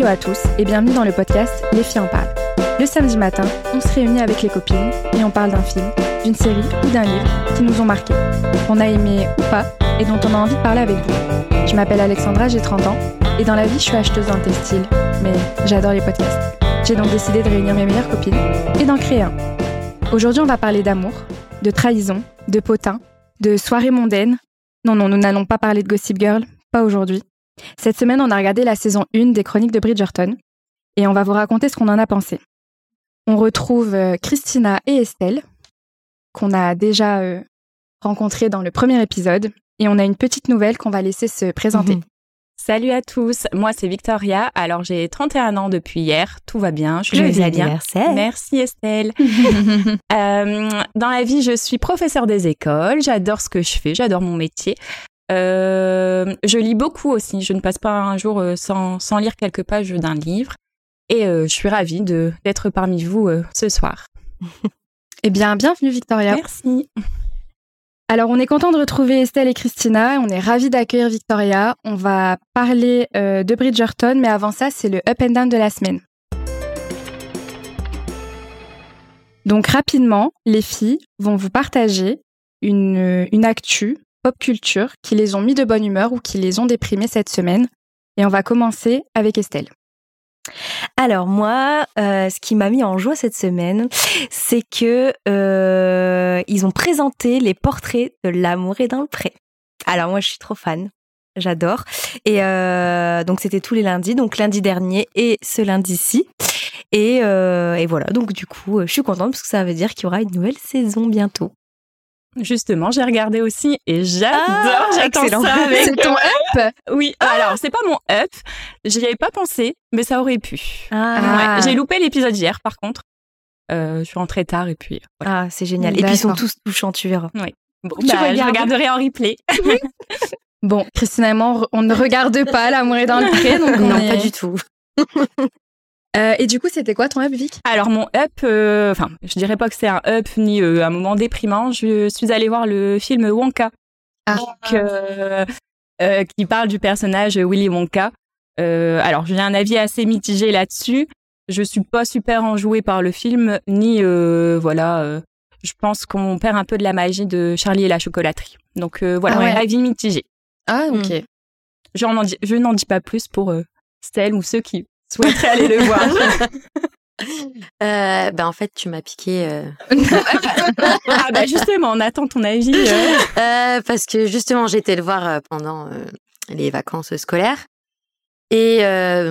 Hello à tous et bienvenue dans le podcast Les filles en parlent. Le samedi matin, on se réunit avec les copines et on parle d'un film, d'une série ou d'un livre qui nous ont marqué, qu'on a aimé ou pas et dont on a envie de parler avec vous. Je m'appelle Alexandra, j'ai 30 ans et dans la vie je suis acheteuse d'un textile, mais j'adore les podcasts. J'ai donc décidé de réunir mes meilleures copines et d'en créer un. Aujourd'hui on va parler d'amour, de trahison, de potin, de soirées mondaines. Non, non, nous n'allons pas parler de Gossip Girl, pas aujourd'hui. Cette semaine, on a regardé la saison 1 des Chroniques de Bridgerton et on va vous raconter ce qu'on en a pensé. On retrouve euh, Christina et Estelle, qu'on a déjà euh, rencontrées dans le premier épisode, et on a une petite nouvelle qu'on va laisser se présenter. Mhm. Salut à tous, moi c'est Victoria. Alors j'ai 31 ans depuis hier, tout va bien, je vais bien. anniversaire. Merci Estelle. Euh, dans la vie, je suis professeure des écoles, j'adore ce que je fais, j'adore mon métier. Euh, je lis beaucoup aussi, je ne passe pas un jour euh, sans, sans lire quelques pages d'un livre. Et euh, je suis ravie de d'être parmi vous euh, ce soir. Eh bien, bienvenue Victoria. Merci. Alors, on est content de retrouver Estelle et Christina. On est ravis d'accueillir Victoria. On va parler de Bridgerton, mais avant ça, c'est le up and down de la semaine. Donc, rapidement, les filles vont vous partager une, une actu pop culture qui les ont mis de bonne humeur ou qui les ont déprimées cette semaine. Et on va commencer avec Estelle. Alors moi, euh, ce qui m'a mis en joie cette semaine, c'est que euh, ils ont présenté les portraits de l'amour est dans le pré. Alors moi, je suis trop fan. J'adore. Et euh, donc c'était tous les lundis, donc lundi dernier et ce lundi-ci. Et, et voilà, donc du coup, je suis contente parce que ça veut dire qu'il y aura une nouvelle saison bientôt. Justement, j'ai regardé aussi et j'adore, Ah, j'attends ça avec C'est ton up Oui, alors c'est pas mon up, j'y avais pas pensé, mais ça aurait pu. Ah. Ouais, j'ai loupé l'épisode hier par contre. Euh, je suis rentrée tard et puis voilà. Ah, c'est génial. Et puis ils sont tous touchants, tu verras. Bon, Tu bah, je regarderai en replay. Bon, Christina et moi, on ne regarde pas L'amour est dans le pré, donc on Non, est- pas du tout. Euh, et du coup, c'était quoi ton up, Vic? Alors mon up, euh, enfin, je dirais pas que c'est un up ni euh, un moment déprimant. Je suis allée voir le film Wonka, Ah. donc, euh, euh, qui parle du personnage Willy Wonka. Euh, alors j'ai un avis assez mitigé là-dessus. Je suis pas super enjouée par le film, ni euh, voilà. euh, je pense qu'on perd un peu de la magie de Charlie et la chocolaterie. Donc euh, voilà, Ah ouais. avis mitigé. Ah, ok. Je n'en dis, je n'en dis pas plus pour euh, Stella ou ceux qui souhaiteraient aller le voir. Euh, ben en fait, tu m'as piqué euh, ah bah justement, on attend ton avis. euh. euh, parce que justement, été le voir pendant les vacances scolaires et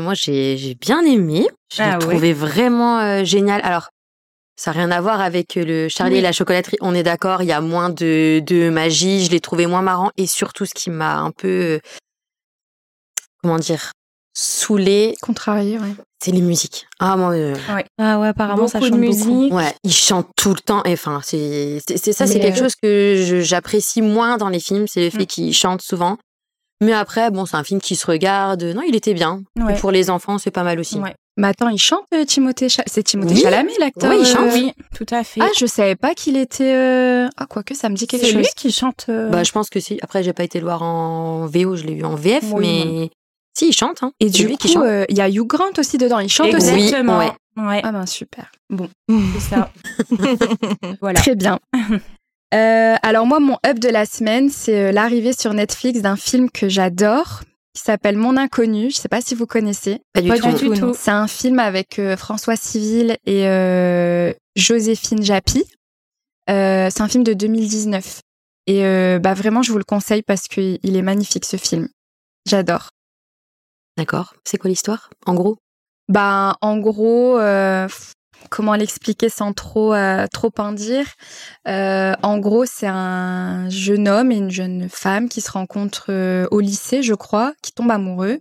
moi j'ai j'ai bien aimé. Je l'ai Ah ouais. trouvé vraiment génial. Alors ça n'a rien à voir avec le Charlie Oui. et la chocolaterie. On est d'accord, il y a moins de de magie. Je l'ai trouvé moins marrant et surtout ce qui m'a un peu comment dire saoulé, Contrarié, ouais. c'est les musiques. Ah mon Dieu. Ah ouais, apparemment ça Beaucoup chante de beaucoup. musique. Ouais, ils chantent tout le temps. Et Enfin, c'est c'est c'est- ça, c'est quelque euh, chose que j'apprécie moins dans les films, c'est le fait Mm. qu'ils chantent souvent. Mais après, bon, c'est un film qui se regarde. Non, il était bien. Ouais. Pour les enfants, c'est pas mal aussi. Ouais. Mais attends, il chante euh, Timothée Cha- C'est Timothée Oui. Chalamet, l'acteur Oui, il euh, chante. Oui, tout à fait. Ah, je savais pas qu'il était... euh, Ah, quoique, ça me dit quelque c'est chose. lui qui chante. euh, Bah, je pense que si. Après, j'ai pas été le voir en VO, je l'ai vu en VF, Oui, mais si, il chante. Hein. Et C'est du lui coup, euh, il y a Hugh Grant aussi dedans. Il chante aussi Oui, Exactement. ouais. Ouais, Ah ben, super. Bon, c'est ça. voilà. très bien. Euh, alors moi, mon up de la semaine, c'est euh, l'arrivée sur Netflix d'un film que j'adore, qui s'appelle Mon Inconnu. Je sais pas si vous connaissez. Pas du Pas tout. du tout. non. C'est un film avec euh, François Civil et euh, Joséphine Japy. Euh, c'est un film de 2019. Et euh, bah vraiment, je vous le conseille parce qu'il il est magnifique ce film. J'adore. D'accord. C'est quoi l'histoire En gros? Bah en gros, euh, comment l'expliquer sans trop euh, trop en dire? Euh, En gros, c'est un jeune homme et une jeune femme qui se rencontrent au lycée, je crois, qui tombent amoureux.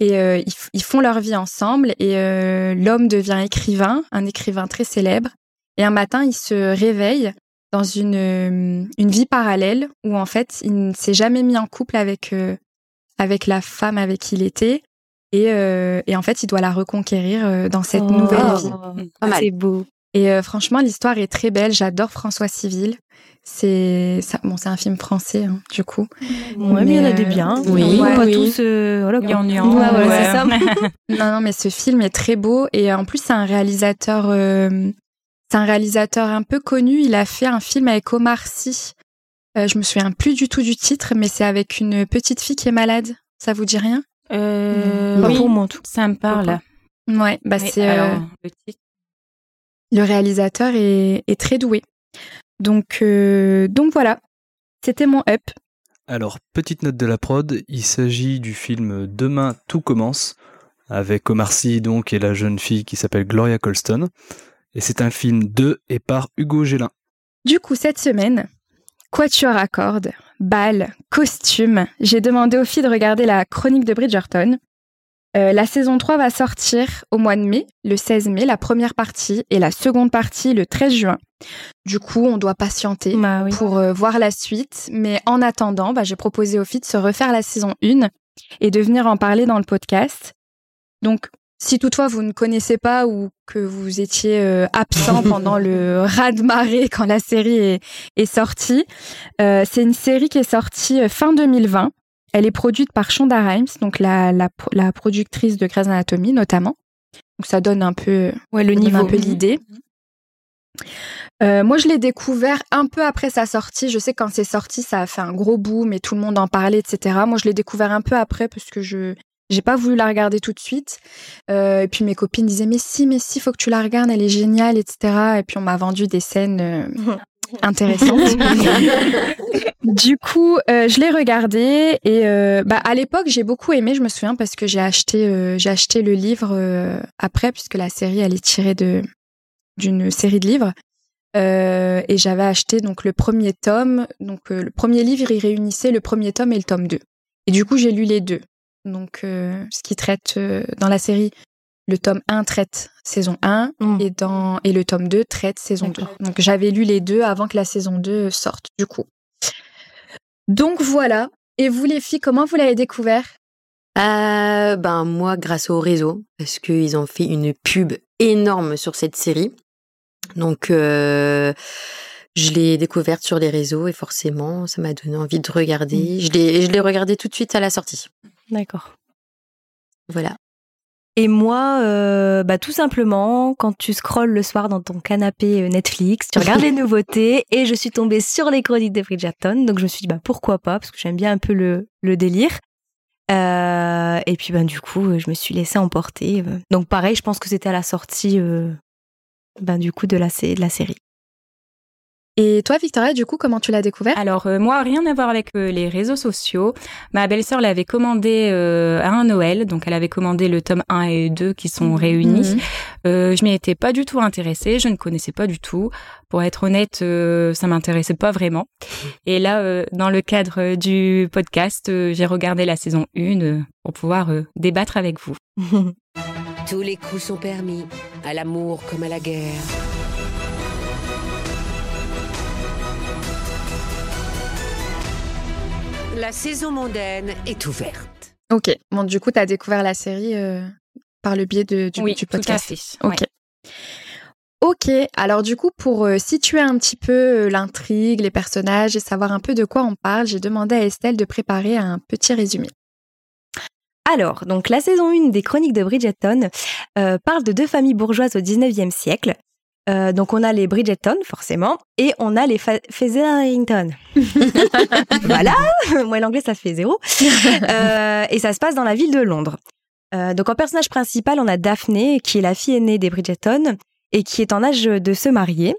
Et ils, font leur vie ensemble et l'homme devient écrivain, un écrivain très célèbre. Et un matin, il se réveille dans une, une vie parallèle où en fait, il ne s'est jamais mis en couple avec, avec la femme avec qui il était. Et, euh, et en fait, il doit la reconquérir euh, dans cette Oh. nouvelle Oh. vie. Pas mal. C'est beau. Et euh, franchement, l'histoire est très belle. J'adore François Civil. C'est ça, bon, c'est un film français hein, du coup. Ouais, mais il y en a des biens. oui, pas oui. tous. euh, voilà, quoi. Ouais, voilà, ouais. c'est ça. Non, non, mais ce film est très beau et en plus c'est un réalisateur, euh, c'est un réalisateur un peu connu. Il a fait un film avec Omar Sy. Euh, je me souviens plus du tout du titre, mais c'est avec une petite fille qui est malade. Ça vous dit rien? Euh, Pas oui, pour moi, en tout. ça me parle. Ouais, bah Oui, c'est euh, le titre. le réalisateur est, est très doué. Donc euh, donc voilà, c'était mon up. Alors, petite note de la prod, il s'agit du film Demain tout commence, avec Omar Sy donc et la jeune fille qui s'appelle Gloria Colston. Et c'est un film de et par Hugo Gélin. Du coup, cette semaine, quatuor à cordes, bal, costume, j'ai demandé aux filles de regarder la chronique de Bridgerton. Euh, la saison 3 va sortir au mois de mai, le 16 mai, la première partie, et la seconde partie le 13 juin. Du coup, on doit patienter Bah oui. pour euh, voir la suite. Mais en attendant, bah, j'ai proposé aux filles de se refaire la saison 1 et de venir en parler dans le podcast. Donc, si toutefois vous ne connaissez pas ou que vous étiez euh, absent pendant le raz-de-marée quand la série est, est sortie, euh, c'est une série qui est sortie euh, fin 2020. Elle est produite par Shonda Rhimes, donc la, la, pro- la productrice de Grey's Anatomy notamment. Donc ça donne un peu Ouais, le niveau. un peu l'idée. Euh, moi, je l'ai découvert un peu après sa sortie. Je sais que quand c'est sorti, ça a fait un gros boom et tout le monde en parlait, etc. Moi, je l'ai découvert un peu après parce que je j'ai pas voulu la regarder tout de suite. Euh, et puis mes copines disaient mais si, mais si, faut que tu la regardes, elle est géniale, etc. Et puis on m'a vendu des scènes euh, intéressantes. du coup, euh, je l'ai regardé et bah, à l'époque j'ai beaucoup aimé. Je me souviens parce que j'ai acheté j'ai acheté le livre après puisque la série elle est tirée de d'une série de livres. Et j'avais acheté donc le premier tome. Donc le premier livre, il réunissait le premier tome et le tome 2. Et du coup, j'ai lu les deux. Donc euh, ce qui traite euh, dans la série, le tome 1 traite saison 1 Mm. et dans et le tome 2 traite saison 2. D'accord. Donc j'avais lu les deux avant que la saison 2 sorte du coup. Donc voilà. Et vous les filles, comment vous l'avez découvert? Euh, ben moi, grâce au réseau, parce qu'ils ont fait une pub énorme sur cette série. Donc, je l'ai découverte sur les réseaux et forcément, ça m'a donné envie de regarder. Je l'ai, je l'ai regardé tout de suite à la sortie. D'accord. Voilà. Et moi, euh, bah, tout simplement, quand tu scrolles le soir dans ton canapé euh, Netflix, tu regardes les nouveautés et je suis tombée sur les chroniques de Bridgerton. Donc je me suis dit, bah, pourquoi pas, parce que j'aime bien un peu le, le délire. Euh, et puis, ben, du coup, je me suis laissée emporter. Donc pareil, je pense que c'était à la sortie euh, ben, du coup de la, de la série. Et toi, Victoria, du coup, comment tu l'as découvert? Alors euh, moi, rien à voir avec euh, les réseaux sociaux. Ma belle-sœur l'avait commandé euh, à un Noël, donc elle avait commandé le tome 1 et 2 qui sont réunis. Mhm. Euh, je m'y étais pas du tout intéressée, je ne connaissais pas du tout. Pour être honnête, euh, ça m'intéressait pas vraiment. Et là, euh, dans le cadre du podcast, euh, j'ai regardé la saison 1 euh, pour pouvoir euh, débattre avec vous. Tous les coups sont permis, à l'amour comme à la guerre. La saison mondaine est ouverte. Ok. Bon, du coup, tu as découvert la série euh, par le biais de, du, oui, du tout à podcast. fait. Ok. Ok, alors du coup, pour euh, situer un petit peu euh, l'intrigue, les personnages et savoir un peu de quoi on parle, j'ai demandé à Estelle de préparer un petit résumé. Alors, donc la saison 1 des Chroniques de Bridgerton euh, parle de deux familles bourgeoises au 19e siècle. Euh, donc on a les Bridgerton, forcément, et on a les Featherington. voilà, moi l'anglais ça fait zéro. Euh, et ça se passe dans la ville de Londres. Euh, donc en personnage principal, on a Daphné, qui est la fille aînée des Bridgerton et qui est en âge de se marier.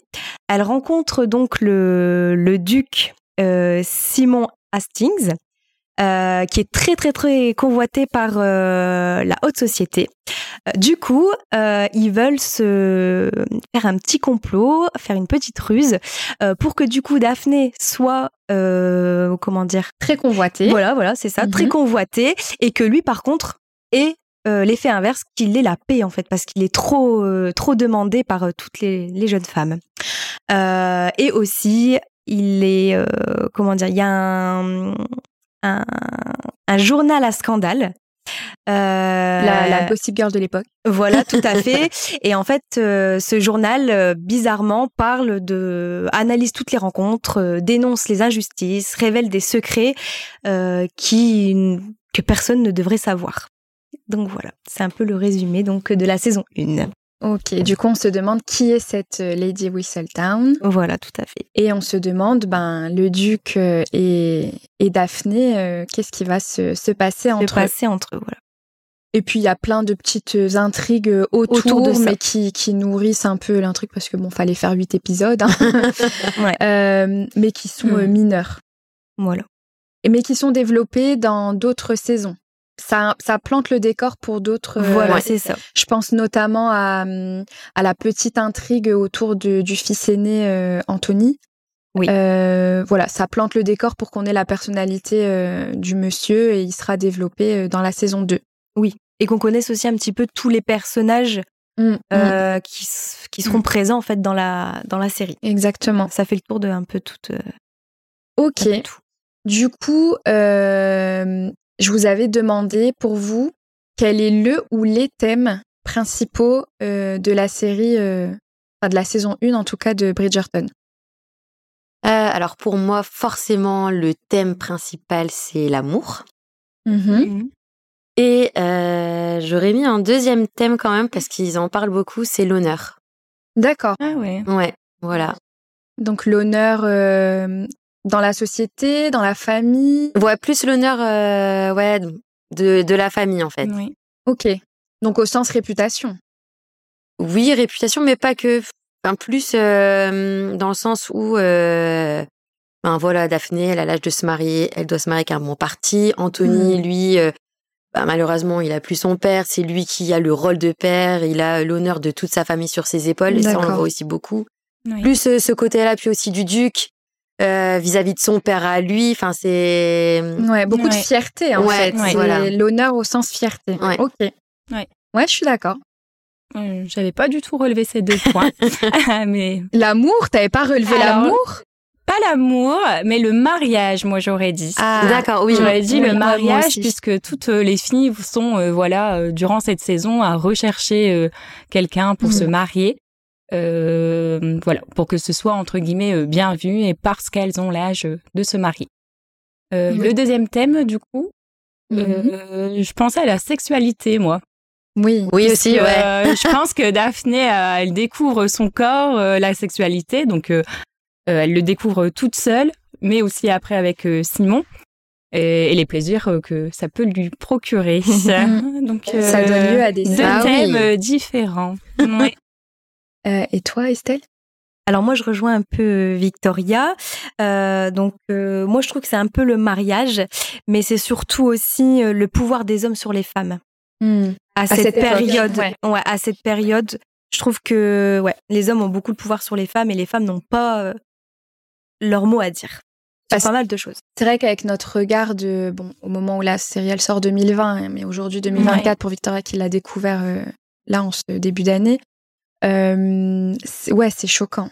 Elle rencontre donc le, le duc Simon Hastings, euh, qui est très très très convoité par euh, la haute société. Euh, du coup, euh, ils veulent se faire un petit complot, faire une petite ruse euh, pour que du coup Daphné soit euh, comment dire Très convoité. Voilà, voilà, c'est ça, Mhm. très convoité et que lui par contre ait euh, l'effet inverse qu'il ait la paix en fait parce qu'il est trop euh, trop demandé par toutes les, les jeunes femmes. Euh, et aussi, il est euh, comment dire, il y a un, un, un journal à scandale Euh, La, la gossip girl de l'époque. Voilà, tout à fait. Et en fait, euh, ce journal, euh, bizarrement, parle de, analyse toutes les rencontres, euh, dénonce les injustices, révèle des secrets euh, qui que personne ne devrait savoir. Donc voilà, c'est un peu le résumé donc de la saison 1. Ok, du coup, on se demande qui est cette euh, Lady Whistledown. Voilà, tout à fait. Et on se demande, ben, le duc euh, et, et Daphné, euh, qu'est-ce qui va se, se passer Se entre eux? passer entre eux, voilà. Et puis, il y a plein de petites intrigues autour, Autour de ça. mais qui, qui nourrissent un peu l'intrigue, parce que bon, fallait faire huit épisodes, hein. Ouais. Euh, mais qui sont Mhm. mineurs. Voilà. Et mais qui sont développés dans d'autres saisons. Ça, ça plante le décor pour d'autres. euh, Voilà, c'est ça. Je pense notamment à, hum, à la petite intrigue autour de- du fils aîné euh, Anthony. Oui. Euh, voilà, ça plante le décor pour qu'on ait la personnalité du monsieur et il sera développé dans la saison 2. Et qu'on connaisse aussi un petit peu tous les personnages Mm, euh, qui, qui seront présents en fait dans la, dans la série. Exactement. Ça fait le tour de un peu tout. euh, Ok. tout. Du coup, euh, je vous avais demandé pour vous quel est le ou les thèmes principaux euh, de la série, euh, enfin de la saison 1 en tout cas de Bridgerton. Euh, alors pour moi, forcément, le thème principal, c'est l'amour. Mhm. Et euh, j'aurais mis un deuxième thème quand même, parce qu'ils en parlent beaucoup, c'est l'honneur. D'accord. Ah ouais. Ouais, voilà. Donc l'honneur euh, dans la société, dans la famille. Ouais, plus l'honneur euh, ouais, de, de la famille, en fait. Oui. Ok. Donc au sens réputation. Oui, réputation, mais pas que. Enfin, plus euh, dans le sens où, euh, ben voilà, Daphné, elle a l'âge de se marier, elle doit se marier avec un bon parti. Anthony, Mm. lui, ben, malheureusement, il a plus son père. C'est lui qui a le rôle de père. Il a l'honneur de toute sa famille sur ses épaules. Et ça, on le voit aussi beaucoup. Oui. Plus ce côté-là, puis aussi du duc euh, vis-à-vis de son père à lui. Enfin, c'est Ouais, beaucoup de fierté en Ouais, fait. ouais. C'est Voilà. l'honneur au sens fierté. Ouais. Ok. Ouais. Ouais, je suis d'accord. Euh, J'avais pas du tout relevé ces deux points, mais L'amour, t'avais pas relevé l'amour? pas l'amour, mais le mariage, moi j'aurais dit. Ah, D'accord, oui. J'aurais dit oui, le mariage puisque toutes euh, les filles sont euh, voilà euh, durant cette saison à rechercher euh, quelqu'un pour Mhm. se marier. Euh, voilà, pour que ce soit entre guillemets euh, bien vu et parce qu'elles ont l'âge euh, de se marier. Euh. Le deuxième thème, du coup, Mhm. euh, je pensais à la sexualité, moi. Oui. Oui, aussi, ouais. euh, je pense que Daphné, euh, elle découvre son corps, euh, la sexualité, donc elle le découvre toute seule, mais aussi après avec euh, Simon. Et, et les plaisirs que ça peut lui procurer. donc, Ça euh, donne lieu à des deux Ah thèmes euh, différents. Ouais. Euh, et toi, Estelle? Alors moi, je rejoins un peu Victoria. Euh, donc euh, moi, je trouve que c'est un peu le mariage, mais c'est surtout aussi euh, le pouvoir des hommes sur les femmes. À, cette, période, ouais. ouais, à cette période, je trouve que ouais, les hommes ont beaucoup de pouvoir sur les femmes et les femmes n'ont pas euh, leur mot à dire. Parce- pas mal de choses. C'est vrai qu'avec notre regard de, bon, au moment où la série elle sort 2020, hein, mais aujourd'hui 2024 pour Victoria qui l'a découvert euh, là en ce début d'année, euh, c'est- ouais, c'est choquant.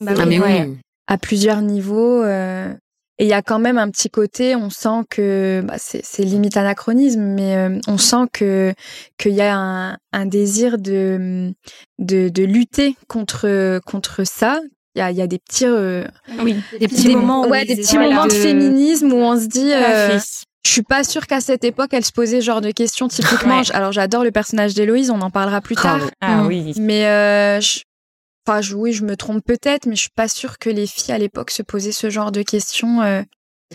Bah Ah, oui, mais ouais. oui. à plusieurs niveaux. euh, et il y a quand même un petit côté, on sent que bah, c'est limite anachronisme, mais euh, on sent que qu'il y a un, un désir de, de de lutter contre contre ça. Il y a, il y a des petits euh, Oui. Des petits des- moments, ouais, des petits moments de de- féminisme où on se dit. Euh. Je suis pas sûre qu'à cette époque, elle se posait ce genre de questions typiquement. Ouais. Alors j'adore le personnage d'Héloïse, on en parlera plus tard. Ah Mm. oui. Mais euh, je- enfin, je- oui, je me trompe peut-être, mais je suis pas sûre que les filles à l'époque se posaient ce genre de questions. euh.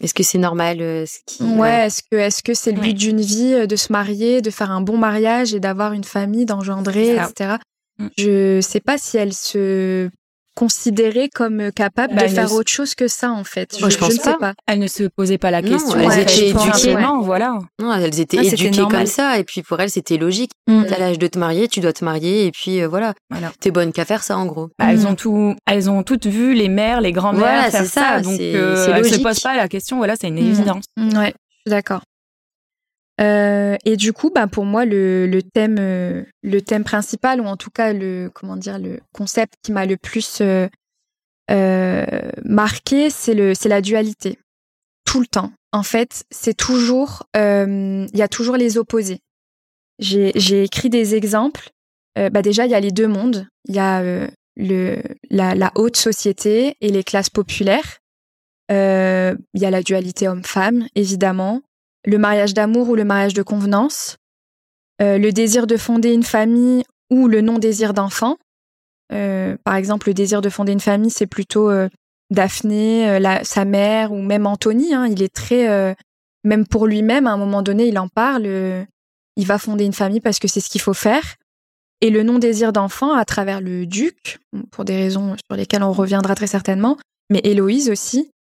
Est-ce que c'est normal euh, ce qui... Ouais, est-ce que est-ce que c'est le Ouais. but d'une vie de se marier, de faire un bon mariage et d'avoir une famille, d'engendrer, etc. Mm. Je sais pas si elles se considéraient comme capables Bah, de elles faire ne- autre chose que ça en fait. Moi, je pense ne sais pas. pas. Elle ne se posait pas la Non, question. elles elle étaient éduquées. simplement, Voilà. Non, elles étaient éduquées comme ça, et puis pour elles, c'était logique. Mm. T'as l'âge de te marier, tu dois te marier, et puis euh, voilà. Voilà. T'es bonne qu'à faire ça, en gros. Bah, elles Mhm. ont tout, elles ont toutes vu les mères, les grands-mères Voilà, faire c'est ça, donc euh, elles se logique. posent pas la question. Voilà, c'est une Mhm. évidence. Mm, Ouais, je suis d'accord. Euh, et du coup, bah, pour moi, le, thème, euh, le thème principal, ou en tout cas le, comment dire, le concept qui m'a le plus euh, marqué, c'est la dualité. Tout le temps. En fait, c'est toujours, il y a toujours les opposés. j'ai écrit des exemples. Bah déjà, il y a les deux mondes. Il y a le la, haute société et les classes populaires. Il y a la dualité homme-femme, évidemment. Le mariage d'amour ou le mariage de convenance. Euh, le désir de fonder une famille ou le non-désir d'enfant. Euh, par exemple, le désir de fonder une famille, c'est plutôt euh, Daphné, sa mère ou même Anthony. hein. il est très, même pour lui-même, à un moment donné, il en parle. il va fonder une famille parce que c'est ce qu'il faut faire. Et le non-désir d'enfant à travers le duc, pour des raisons sur lesquelles on reviendra très certainement, mais Héloïse aussi.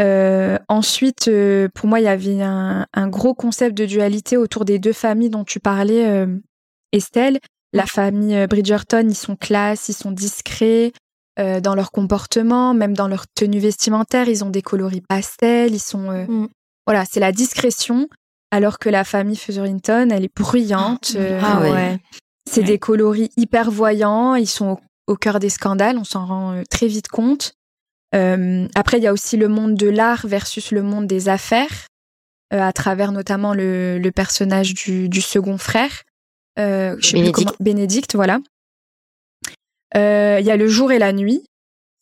Euh, ensuite, euh, pour moi, il y avait un, un gros concept de dualité autour des deux familles dont tu parlais, euh, Estelle. La famille Bridgerton, ils sont classe, ils sont discrets dans leur comportement, même dans leur tenue vestimentaire, ils ont des coloris pastels, ils sont Mm. voilà, c'est la discrétion, alors que la famille Featherington, elle est bruyante. Ah ouais. c'est Ouais. des coloris hyper voyants, ils sont au, au cœur des scandales, on s'en rend très vite compte. Euh, après, il y a aussi le monde de l'art versus le monde des affaires, euh, à travers notamment le, le personnage du, du second frère, euh, je sais plus Bénédicte. comment- Bénédicte, voilà. Euh, Il y a le jour et la nuit.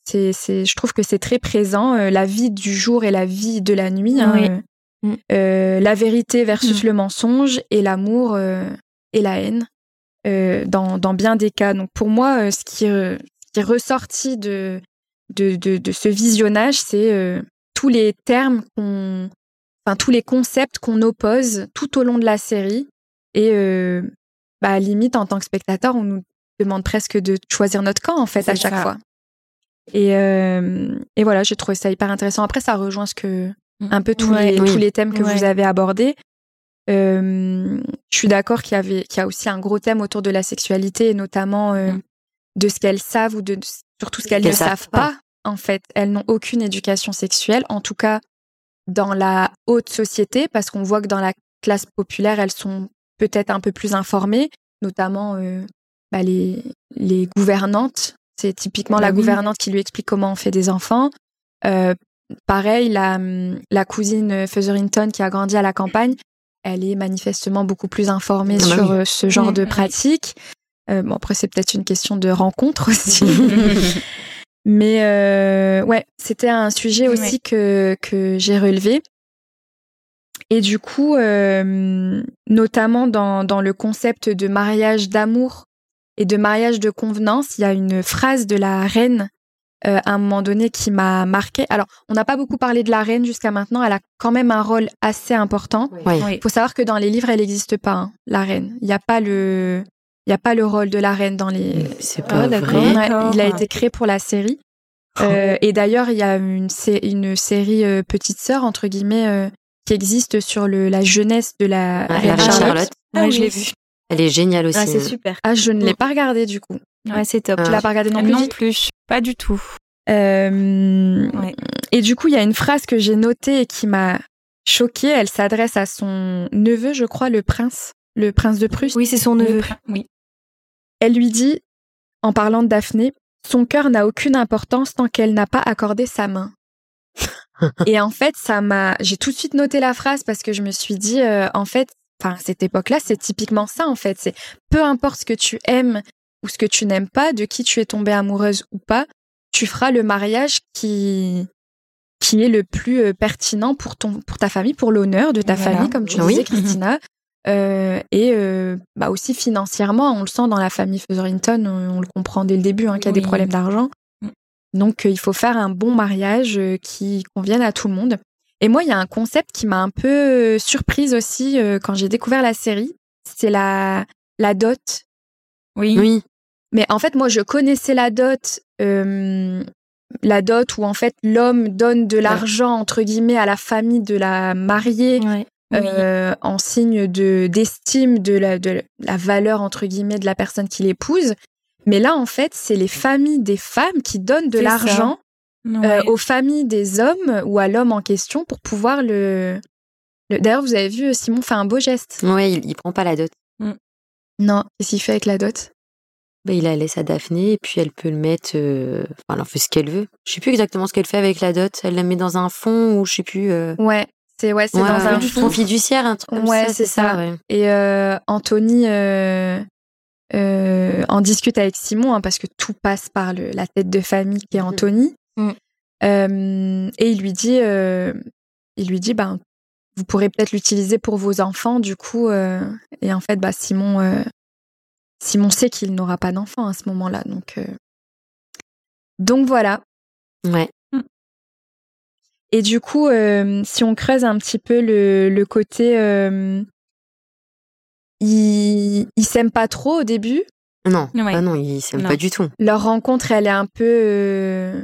C'est, c'est, je trouve que c'est très présent, euh, la vie du jour et la vie de la nuit. hein, Oui. euh, Mm. la vérité versus Mm. le mensonge et l'amour euh, et la haine euh, dans, dans bien des cas. Donc pour moi, euh, ce, qui, ce qui est ressorti de, de, de, de ce visionnage, c'est euh, tous les termes qu'on, enfin tous les concepts qu'on oppose tout au long de la série. Et euh, bah, limite, en tant que spectateur, on nous demande presque de choisir notre camp, en fait, à chaque ça. fois. Et, euh, et voilà, j'ai trouvé ça hyper intéressant. Après, ça rejoint ce que, un peu tous, Ouais. les, Oui. tous les thèmes que Ouais. vous avez abordés. Euh, je suis d'accord qu'il y avait, qu'il y a aussi un gros thème autour de la sexualité et notamment euh, Mm. De ce qu'elles savent ou de surtout ce qu'elles ne savent pas. En fait, elles n'ont aucune éducation sexuelle, en tout cas dans la haute société, parce qu'on voit que dans la classe populaire, elles sont peut-être un peu plus informées, notamment euh, bah, les, les gouvernantes. C'est typiquement la Bah oui. gouvernante qui lui explique comment on fait des enfants. Euh, pareil, la, la cousine Featherington qui a grandi à la campagne, elle est manifestement beaucoup plus informée Ah bah sur oui. euh, ce genre Mm. de Oui. Euh, bon, après, c'est peut-être une question de rencontre aussi. Mais euh, ouais, c'était un sujet aussi Ouais. que, que j'ai relevé. Et du coup, euh, notamment dans, dans le concept de mariage d'amour et de mariage de convenance, il y a une phrase de la reine euh, à un moment donné qui m'a marqué. Alors, on n'a pas beaucoup parlé de la reine jusqu'à maintenant. Elle a quand même un rôle assez important. Oui. Il faut savoir que dans les livres, elle n'existe pas, hein, la reine. Il n'y a pas le, il y a pas le rôle de la reine dans les. C'est pas Ah, d'accord. Ouais, D'accord. il a été créé pour la série. Euh, et d'ailleurs, il y a une, sé- une série euh, Petite Sœur entre guillemets euh, qui existe sur le, la jeunesse de la Ah, reine la reine Charlotte. Charlotte. Ah je oui. l'ai vu. Elle est géniale aussi. Ah, c'est super. Ah, je ne l'ai pas regardé du coup. Ouais, c'est top. Ah. Tu l'as pas regardé non plus? non plus, pas du tout. Euh, Ouais. Et du coup, il y a une phrase que j'ai notée et qui m'a choquée. Elle s'adresse à son neveu, je crois, le prince, le prince de Prusse. Oui, c'est son neveu. Oui. Elle lui dit, en parlant de Daphné, son cœur n'a aucune importance tant qu'elle n'a pas accordé sa main. et en fait, ça m'a, j'ai tout de suite noté la phrase parce que je me suis dit, euh, en fait, enfin, cette époque-là, c'est typiquement ça, en fait. C'est peu importe ce que tu aimes ou ce que tu n'aimes pas, de qui tu es tombée amoureuse ou pas, tu feras le mariage qui, qui est le plus euh, pertinent pour ton, pour ta famille, pour l'honneur de ta Voilà. famille, comme tu Oui. disais, Christina. Euh, et euh, bah aussi financièrement, on le sent dans la famille Featherington, on, on le comprend dès le début hein, qu'il y a des problèmes d'argent. Mm. Donc euh, il faut faire un bon mariage euh, qui convienne à tout le monde. Et moi, il y a un concept qui m'a un peu euh, surprise aussi euh, quand j'ai découvert la série, c'est la la dot. Oui. Oui. Mais en fait, moi, je connaissais la dot, euh, la dot où en fait l'homme donne de l'argent entre guillemets à la famille de la mariée Ouais. Oui. euh, en signe de d'estime de la, de la valeur entre guillemets de la personne qui l'épouse. Mais là, en fait, c'est les familles des femmes qui donnent de l'argent Ouais. euh, aux familles des hommes ou à l'homme en question pour pouvoir le. le- D'ailleurs, vous avez vu, Simon fait un beau geste. Ouais, il, il prend pas la dot. Non, qu'est-ce qu'il fait avec la dot? Bah, il la laisse à Daphné et puis elle peut le mettre. euh, Enfin, elle en fait ce qu'elle veut. Je sais plus exactement ce qu'elle fait avec la dot. Elle la met dans un fond ou je sais plus. euh, Ouais, C'est ouais, c'est Ouais, dans un du fond. fiduciaire, un truc comme Ouais, c'est ça. Et euh, Anthony euh, euh, en discute avec Simon hein, parce que tout passe par le, la tête de famille qui est Mhm. Anthony. Euh, et il lui dit, il lui dit, ben, vous pourrez peut-être l'utiliser pour vos enfants, du coup. et en fait, bah, Simon, Simon sait qu'il n'aura pas d'enfant à ce moment-là, donc. donc voilà. Ouais. Et du coup, euh, si on creuse un petit peu le, le côté, euh, ils, ils s'aiment pas trop au début? Non, Ouais. ah non, ils s'aiment pas du tout. Leur rencontre, elle est un peu, euh,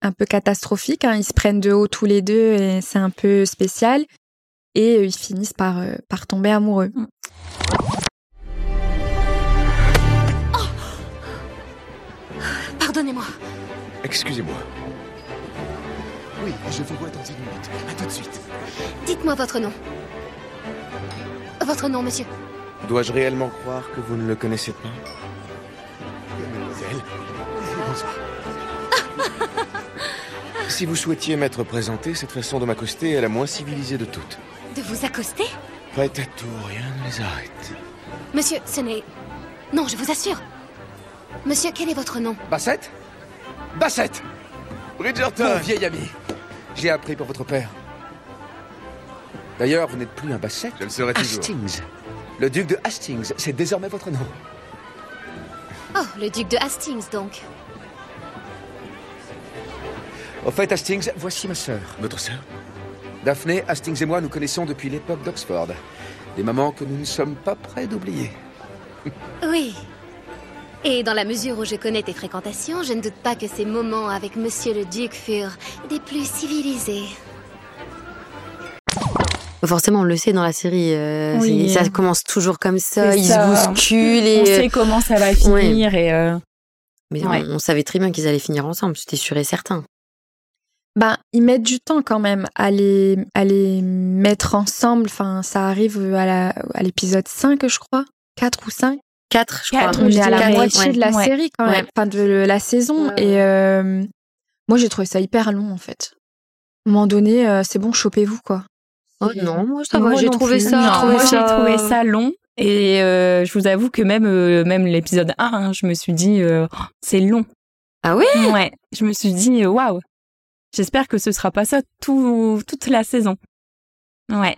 un peu catastrophique. hein. Ils se prennent de haut tous les deux et c'est un peu spécial. Et euh, ils finissent par, euh, par tomber amoureux. Pardonnez-moi. Excusez-moi. Oui, je vous vois dans une minute. À tout de suite. Dites-moi votre nom. Votre nom, monsieur. Dois-je réellement croire que vous ne le connaissez pas? Mademoiselle. Bonsoir. Si vous souhaitiez m'être présenté, cette façon de m'accoster est la moins civilisée de toutes. De vous accoster? Prête à tout, rien ne les arrête. Monsieur, ce n'est... Non, je vous assure. Monsieur, quel est votre nom? Bassett? Bassett Bridgerton Mon vieil ami. J'ai appris pour votre père. D'ailleurs, vous n'êtes plus un Bassett. Je le serai toujours. Hastings. Le duc de Hastings, c'est désormais votre nom. Oh, le duc de Hastings, donc. Au fait, Hastings, voici ma sœur. Votre sœur Daphné, Hastings et moi nous connaissons depuis l'époque d'Oxford. Des moments que nous ne sommes pas prêts d'oublier. Oui. Et dans la mesure où je connais tes fréquentations, je ne doute pas que ces moments avec monsieur le duc furent des plus civilisés. Forcément, on le sait dans la série. euh, Oui. Ça commence toujours comme ça. Ils ça. se bousculent et. On sait comment ça va finir et euh, Mais Ouais. on, on savait très bien qu'ils allaient finir ensemble. C'était sûr et certain. Ben, ils mettent du temps quand même à les, à les mettre ensemble. Enfin, ça arrive à la- à l'épisode 5, je crois. 4 ou 5. 4, je Quatre, crois. On est à la moitié ouais. de la Ouais. série quand même. Enfin, de la saison. Et euh, moi, j'ai trouvé ça hyper long, en fait. À un moment donné, euh, c'est bon, chopez-vous, quoi. Oh non, moi ça va, j'ai trouvé ça. Non, Non, trouvé moi j'ai ça- trouvé ça long et euh, je vous avoue que même euh, même l'épisode 1, hein, je me suis dit euh, Oh, c'est long. Ah oui Ouais, je me suis dit waouh. J'espère que ce sera pas ça tout, toute la saison. Ouais.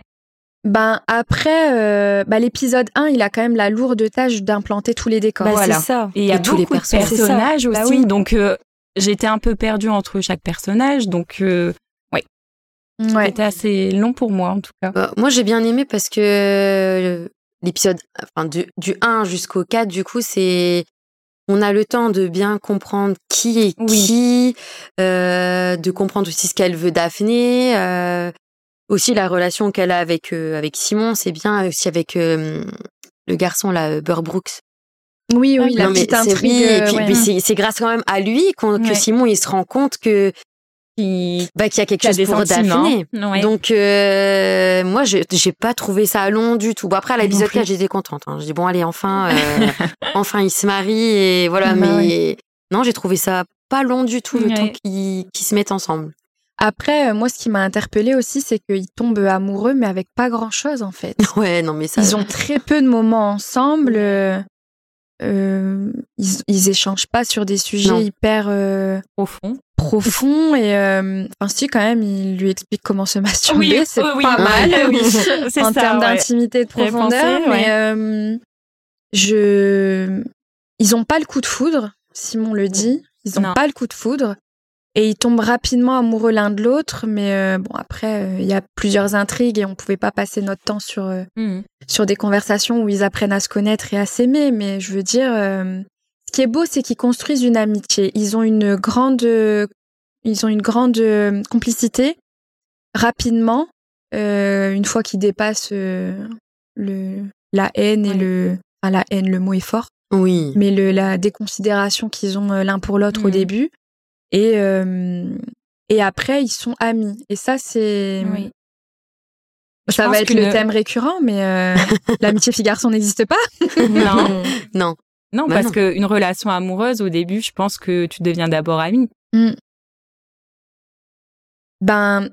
Ben, après, euh, bah, l'épisode 1, il a quand même la lourde tâche d'implanter tous les décors. Bah, Voilà. c'est ça. Et il y a tous les personnages Bah aussi, oui. donc euh, j'étais un peu perdue entre chaque personnage, donc euh, Ouais. c'était assez long pour moi en tout cas. Bah, moi j'ai bien aimé parce que euh, l'épisode, enfin du, du 1 jusqu'au 4, du coup, c'est. On a le temps de bien comprendre qui est Oui. qui, euh, de comprendre aussi ce qu'elle veut Daphné, euh, aussi la relation qu'elle a avec, euh, avec Simon, c'est bien, aussi avec euh, le garçon là, euh, Burr Brooks. Oui, oui, la Non, petite intrigue. oui, et puis, ouais. mais c'est grâce quand même à lui que. Simon il se rend compte que bah, qu'il y a quelque chose pour. Daphné. Ouais. Donc euh, moi je j'ai pas trouvé ça long du tout. Bon après à l'épisode plus. 4 j'étais contente. Hein. Je dis bon allez enfin euh, enfin il se marie et voilà Bah mais non j'ai trouvé ça pas long du tout le Ouais. temps qu'ils qu'ils se mettent ensemble. Après, euh, moi, ce qui m'a interpellée aussi, c'est qu'ils tombent amoureux, mais avec pas grand-chose, en fait. Ouais non mais ça Ils ont très peu de moments ensemble. euh, euh, ils, ils échangent pas sur des sujets Non. hyper euh, au fond. profonds. Et euh, enfin, si, quand même, il lui explique comment se masturber. c'est oui, pas mal. oui, c'est en ça, termes ouais. d'intimité et de profondeur. pensé, mais ouais. euh, je, ils ont pas le coup de foudre. Simon le dit, ils ont Non. pas le coup de foudre. Et ils tombent rapidement amoureux l'un de l'autre, mais euh, bon après euh, il y a plusieurs intrigues et on pouvait pas passer notre temps sur euh, Mhm. sur des conversations où ils apprennent à se connaître et à s'aimer. Mais je veux dire, ce qui est beau, c'est qu'ils construisent une amitié. Ils ont une grande, ils ont une grande complicité rapidement. une fois qu'ils dépassent le la haine et Ouais. le, enfin la haine, le mot est fort, oui mais le la déconsidération qu'ils ont l'un pour l'autre au Mhm. début. Et euh, et après ils sont amis. Et ça c'est Oui. ça va être le thème récurrent, mais euh, l'amitié fille-garçon n'existe pas. Non, non non, Bah parce qu'une relation amoureuse, au début, je pense que tu deviens d'abord ami. Ben,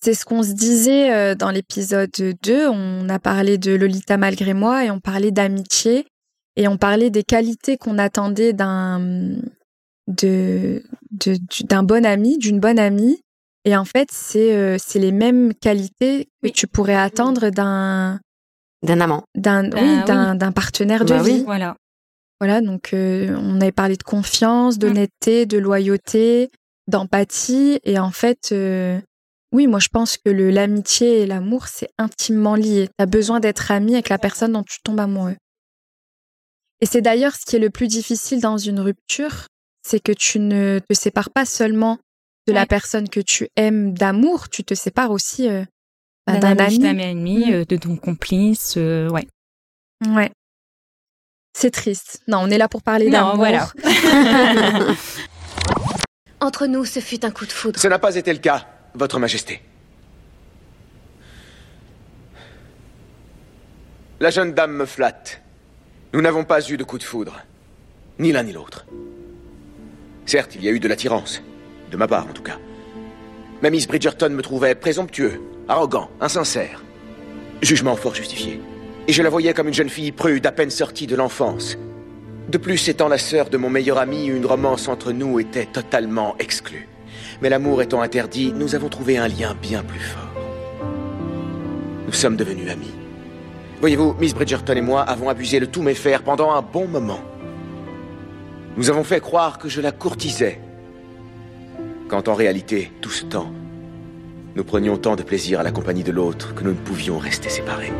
c'est ce qu'on se disait euh, dans l'épisode 2. On a parlé de Lolita malgré moi et on parlait d'amitié et on parlait des qualités qu'on attendait d'un de, de- du- d'un bon ami, d'une bonne amie. Et en fait, c'est euh, c'est les mêmes qualités que Oui. tu pourrais attendre d'un D'un amant. d'un Bah oui, oui. d'un partenaire de Bah vie. Voilà. Voilà, donc euh, on avait parlé de confiance, d'honnêteté, de loyauté, d'empathie. Et en fait, euh, oui, moi je pense que le l'amitié et l'amour, c'est intimement lié. Tu as besoin d'être ami avec la personne dont tu tombes amoureux. Et c'est d'ailleurs ce qui est le plus difficile dans une rupture, c'est que tu ne te sépares pas seulement de la personne que tu aimes d'amour, tu te sépares aussi euh, bah, d'un ami. d'un ami, Mm. euh, de ton complice, euh, ouais. Ouais. C'est triste. Non, on est là pour parler Non, d'amour. voilà. Entre nous, ce fut un coup de foudre. Ce n'a pas été le cas, Votre Majesté. La jeune dame me flatte. Nous n'avons pas eu de coup de foudre. Ni l'un ni l'autre. Certes, il y a eu de l'attirance. De ma part, en tout cas. Mais Miss Bridgerton me trouvait présomptueux, arrogant, insincère. Jugement fort justifié. Et je la voyais comme une jeune fille prude, à peine sortie de l'enfance. De plus, étant la sœur de mon meilleur ami, une romance entre nous était totalement exclue. Mais l'amour étant interdit, nous avons trouvé un lien bien plus fort. Nous sommes devenus amis. Voyez-vous, Miss Bridgerton et moi avons abusé de tous mes fers pendant un bon moment. Nous avons fait croire que je la courtisais. Quand en réalité, tout ce temps, nous prenions tant de plaisir à la compagnie de l'autre que nous ne pouvions rester séparés.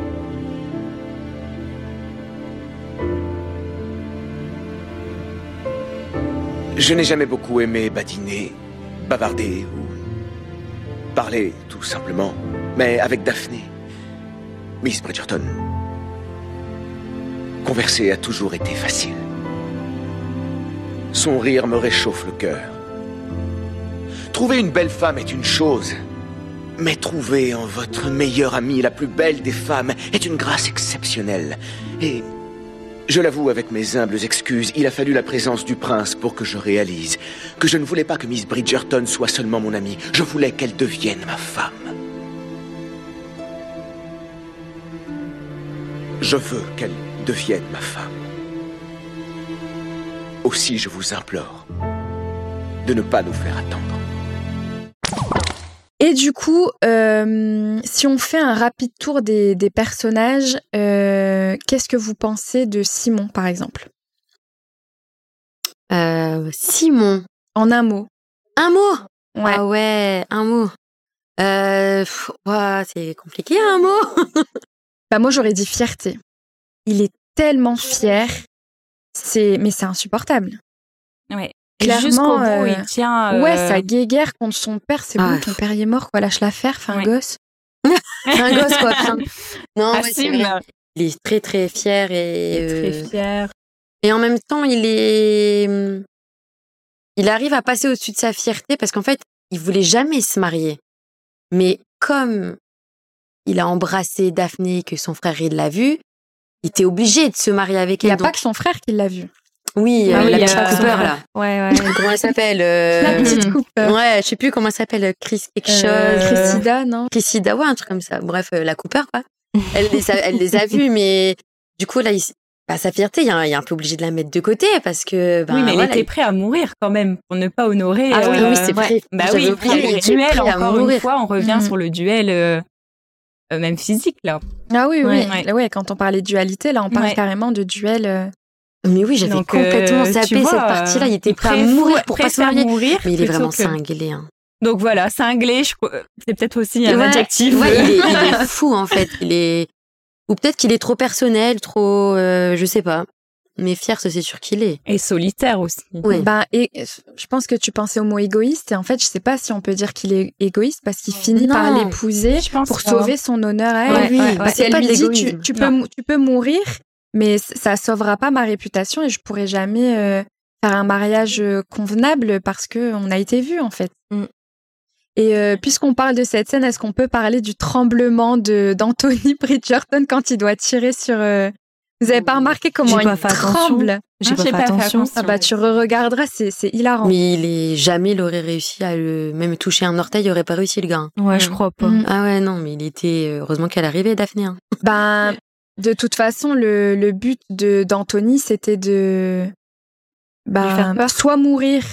Je n'ai jamais beaucoup aimé badiner, bavarder ou parler, tout simplement. Mais avec Daphné, Miss Bridgerton, converser a toujours été facile. Son rire me réchauffe le cœur. Trouver une belle femme est une chose, mais trouver en votre meilleure amie la plus belle des femmes est une grâce exceptionnelle. Et je l'avoue avec mes humbles excuses, il a fallu la présence du prince pour que je réalise que je ne voulais pas que Miss Bridgerton soit seulement mon amie, je voulais qu'elle devienne ma femme. Je veux qu'elle devienne ma femme. Aussi, je vous implore de ne pas nous faire attendre. Et du coup, euh, si on fait un rapide tour des, des personnages, euh, qu'est-ce que vous pensez de Simon, par exemple? Euh, Simon. En un mot. Un mot? Ouais. Ah ouais, un mot. Euh, c'est compliqué, un mot. Bah moi, j'aurais dit fierté. Il est tellement fier, c'est mais c'est insupportable. Ouais. Et Clairement, bout, euh, il tient. Ouais, euh, sa guéguerre contre son père, c'est Ah. bon, ton père il est mort, quoi, lâche l'affaire, fais un Ouais. gosse. un gosse, quoi. Non, ouais, c'est assume, vrai. Il est très, très fier et... très euh, fier. Et en même temps, il est. hum, Il arrive à passer au-dessus de sa fierté parce qu'en fait, il voulait jamais se marier. Mais comme il a embrassé Daphné, que son frère il l'a vu, il était obligé de se marier avec Il n'y elle. a pas que son frère qui l'a vu. Oui, Ah euh, oui, la petite Cooper là. Ouais, ouais. Comment elle s'appelle euh, La petite euh, Ouais, je sais plus comment elle s'appelle, Chris quelque chose. Euh, Cressida, non? Chrissida, ouais, un truc comme ça. Bref, euh, la Cooper, quoi. Elle les a, elle les a vus, mais du coup, là, il, bah, sa fierté, il est un, peu obligé de la mettre de côté parce que. ben, oui, mais voilà, il était prêt à mourir quand même pour ne pas honorer. Ah oui, euh, oui, c'est vrai. Bah oui, oublié, il y a il le duel, prêt à encore une mourir. fois, on revient Mhm. sur le duel, même physique, là. Ah oui, oui. Ouais. Ouais. quand on parlait de dualité, là, on parle Ouais. carrément de duel. euh, Mais oui, j'avais complètement euh, vois, cette partie-là. Il était euh, prêt à mourir pour pas se marier. mourir Mais il est vraiment que- cinglé. Hein. Donc voilà, cinglé, je... crois- c'est peut-être aussi un Ouais, adjectif. ouais, il, est, il est fou en fait. Il est ou peut-être qu'il est trop personnel, trop, euh, je sais pas. Mais fier, c'est sûr qu'il est. Et solitaire aussi. Ouais. Ben, et je pense que tu pensais au mot égoïste, et en fait, je sais pas si on peut dire qu'il est égoïste parce qu'il finit Non. par l'épouser pour sauver son honneur à elle. Ouais, oui, ouais, Parce qu'elle lui dit, tu, peux, tu peux mourir, mais ça sauvera pas ma réputation et je pourrai jamais euh, faire un mariage euh, convenable parce que on a été vu en fait. Mm. Et euh, puisqu'on parle de cette scène, est-ce qu'on peut parler du tremblement de d'Anthony Bridgerton quand il doit tirer sur euh, Vous avez pas remarqué comment il fait tremble J'ai pas fait pas fait attention. attention. Ah bah tu re-regarderas, c'est c'est hilarant. Mais il est jamais, il aurait réussi à le, même toucher un orteil, il aurait pas réussi le gars. hein. Ouais, je crois pas. Mm. Ah ouais, non, mais il était, euh, heureusement qu'elle arrivait, Daphné. hein. Ben, de toute façon, le, le but de d'Anthony, c'était de ben, peur. soit mourir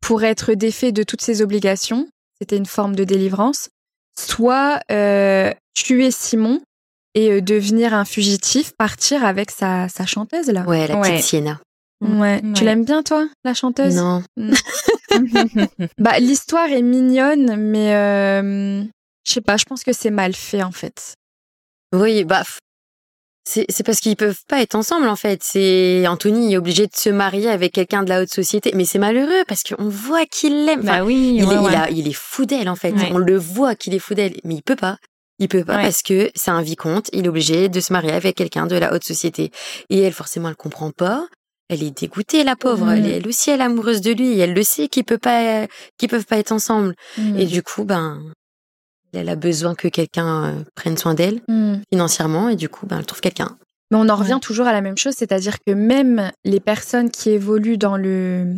pour être défait de toutes ses obligations, c'était une forme de délivrance, soit euh, tuer Simon et euh, devenir un fugitif, partir avec sa, sa chanteuse là. Ouais, la Ouais. petite Sienna. Ouais. Tu Ouais. l'aimes bien toi, la chanteuse? Non. Bah l'histoire est mignonne, mais euh, je sais pas, je pense que c'est mal fait en fait. Oui, bah, c'est parce qu'ils peuvent pas être ensemble en fait. C'est Anthony est obligé de se marier avec quelqu'un de la haute société, mais c'est malheureux parce qu'on voit qu'il l'aime. Enfin, bah oui, il, ouais, est, il ouais. a- il est fou d'elle en fait. Ouais. On le voit qu'il est fou d'elle, mais il peut pas. Il peut pas Ouais. parce que c'est un vicomte. Il est obligé de se marier avec quelqu'un de la haute société. Et elle, forcément, elle comprend pas. Elle est dégoûtée, la pauvre. Mhm. Elle, est, elle aussi, elle est amoureuse de lui. Elle le sait qu'ils peuvent pas, qu'ils peuvent pas être ensemble. Et du coup, ben, elle a besoin que quelqu'un euh, prenne soin d'elle Mm. financièrement. Et du coup, ben, elle trouve quelqu'un. Mais on en revient toujours à la même chose, c'est-à-dire que même les personnes qui évoluent dans le,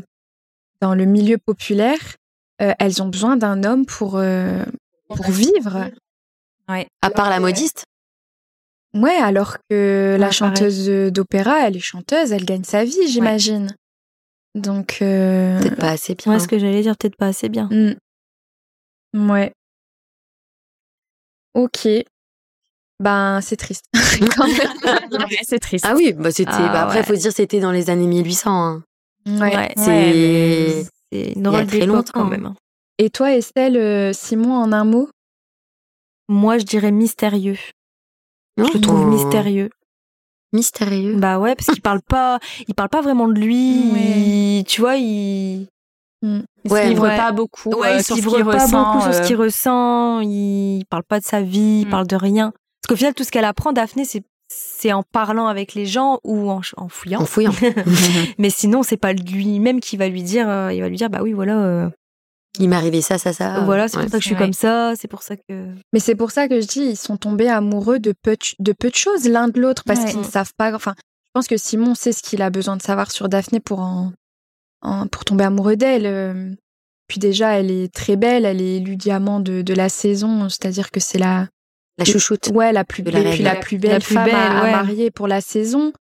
dans le milieu populaire, euh, elles ont besoin d'un homme pour, euh, pour vivre. À part la modiste? Ouais, alors que la chanteuse d'opéra, elle est chanteuse, elle gagne sa vie, j'imagine. Donc, euh, Peut-être pas assez bien. Ouais, ce que j'allais dire, peut-être pas assez bien. mm. ouais. Ok. Ben, c'est triste. C'est triste. Ah oui, bah c'était. Ah bah après, ouais. faut se dire, c'était dans les années 1800. Hein. Ouais. C'est. Ouais, C'est Il une y a très longtemps. quand même. Et toi, Estelle, euh, Simon, en un mot? Moi, je dirais mystérieux. Non, Je le trouve oh, mystérieux. Mystérieux. Bah ouais, parce qu'il parle pas, il parle pas vraiment de lui. Ouais. il- tu vois, il, Il Ouais, se livre ouais. pas beaucoup ouais, euh, il sur se ce livre qu'il pas ressent. beaucoup sur ce euh, qu'il ressent. Il parle pas de sa vie, il Mm. parle de rien. Parce qu'au final, tout ce qu'elle apprend, Daphné, c'est c'est en parlant avec les gens ou en, en fouillant. En fouillant. Mais sinon, c'est pas lui-même qui va lui dire. euh, il va lui dire, bah oui, voilà, euh, Il m'est arrivé ça, ça, ça. voilà, c'est Ouais. pour ça que je suis vrai. comme ça, c'est pour ça que. Mais c'est pour ça que je dis, ils sont tombés amoureux de peu de, de, peu de choses l'un de l'autre parce Ouais. qu'ils ne savent pas. Enfin, je pense que Simon sait ce qu'il a besoin de savoir sur Daphné pour en, en- pour tomber amoureux d'elle. euh. Puis déjà, elle est très belle, elle est élue diamant de, de la saison, c'est-à-dire que c'est la, La chouchoute. ouais, la plus la belle, reine. puis la plus belle La plus femme à- belle, à, ouais. marier pour la saison.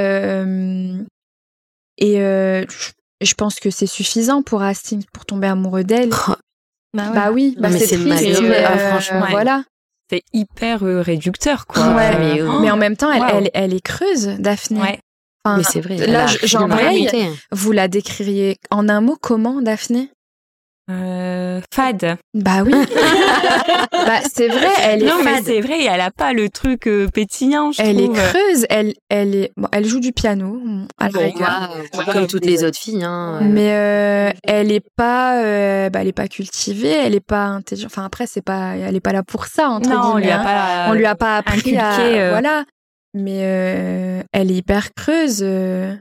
Euh, et euh, je, je pense que c'est suffisant pour Hastings pour tomber amoureux d'elle. Oh, Bah, ouais. Bah oui, bah mais c'est triste, mais, ah, euh, franchement. Voilà. C'est hyper euh, réducteur, quoi. Ouais, mais, Euh, oh. Mais en même temps, elle, elle, elle est creuse, Daphné. Ouais. Enfin, mais c'est vrai. Là, j'en raconter. Vous la décririez en un mot comment, Daphné? Euh, fade. Bah oui. bah c'est vrai, elle est non, mais c'est vrai, elle a pas le truc euh, pétillant, je Elle est trouve. creuse, elle, elle est, bon, elle joue du piano, à Bon, moi, comme toutes les autres filles. Hein. mais euh, elle est pas, euh, bah, elle est pas cultivée, elle est pas intelligente. Enfin après, c'est pas, elle est pas là pour ça entre non, on lui guillemets. hein. on lui a pas appris à, euh, voilà. Mais euh, elle est hyper creuse. euh.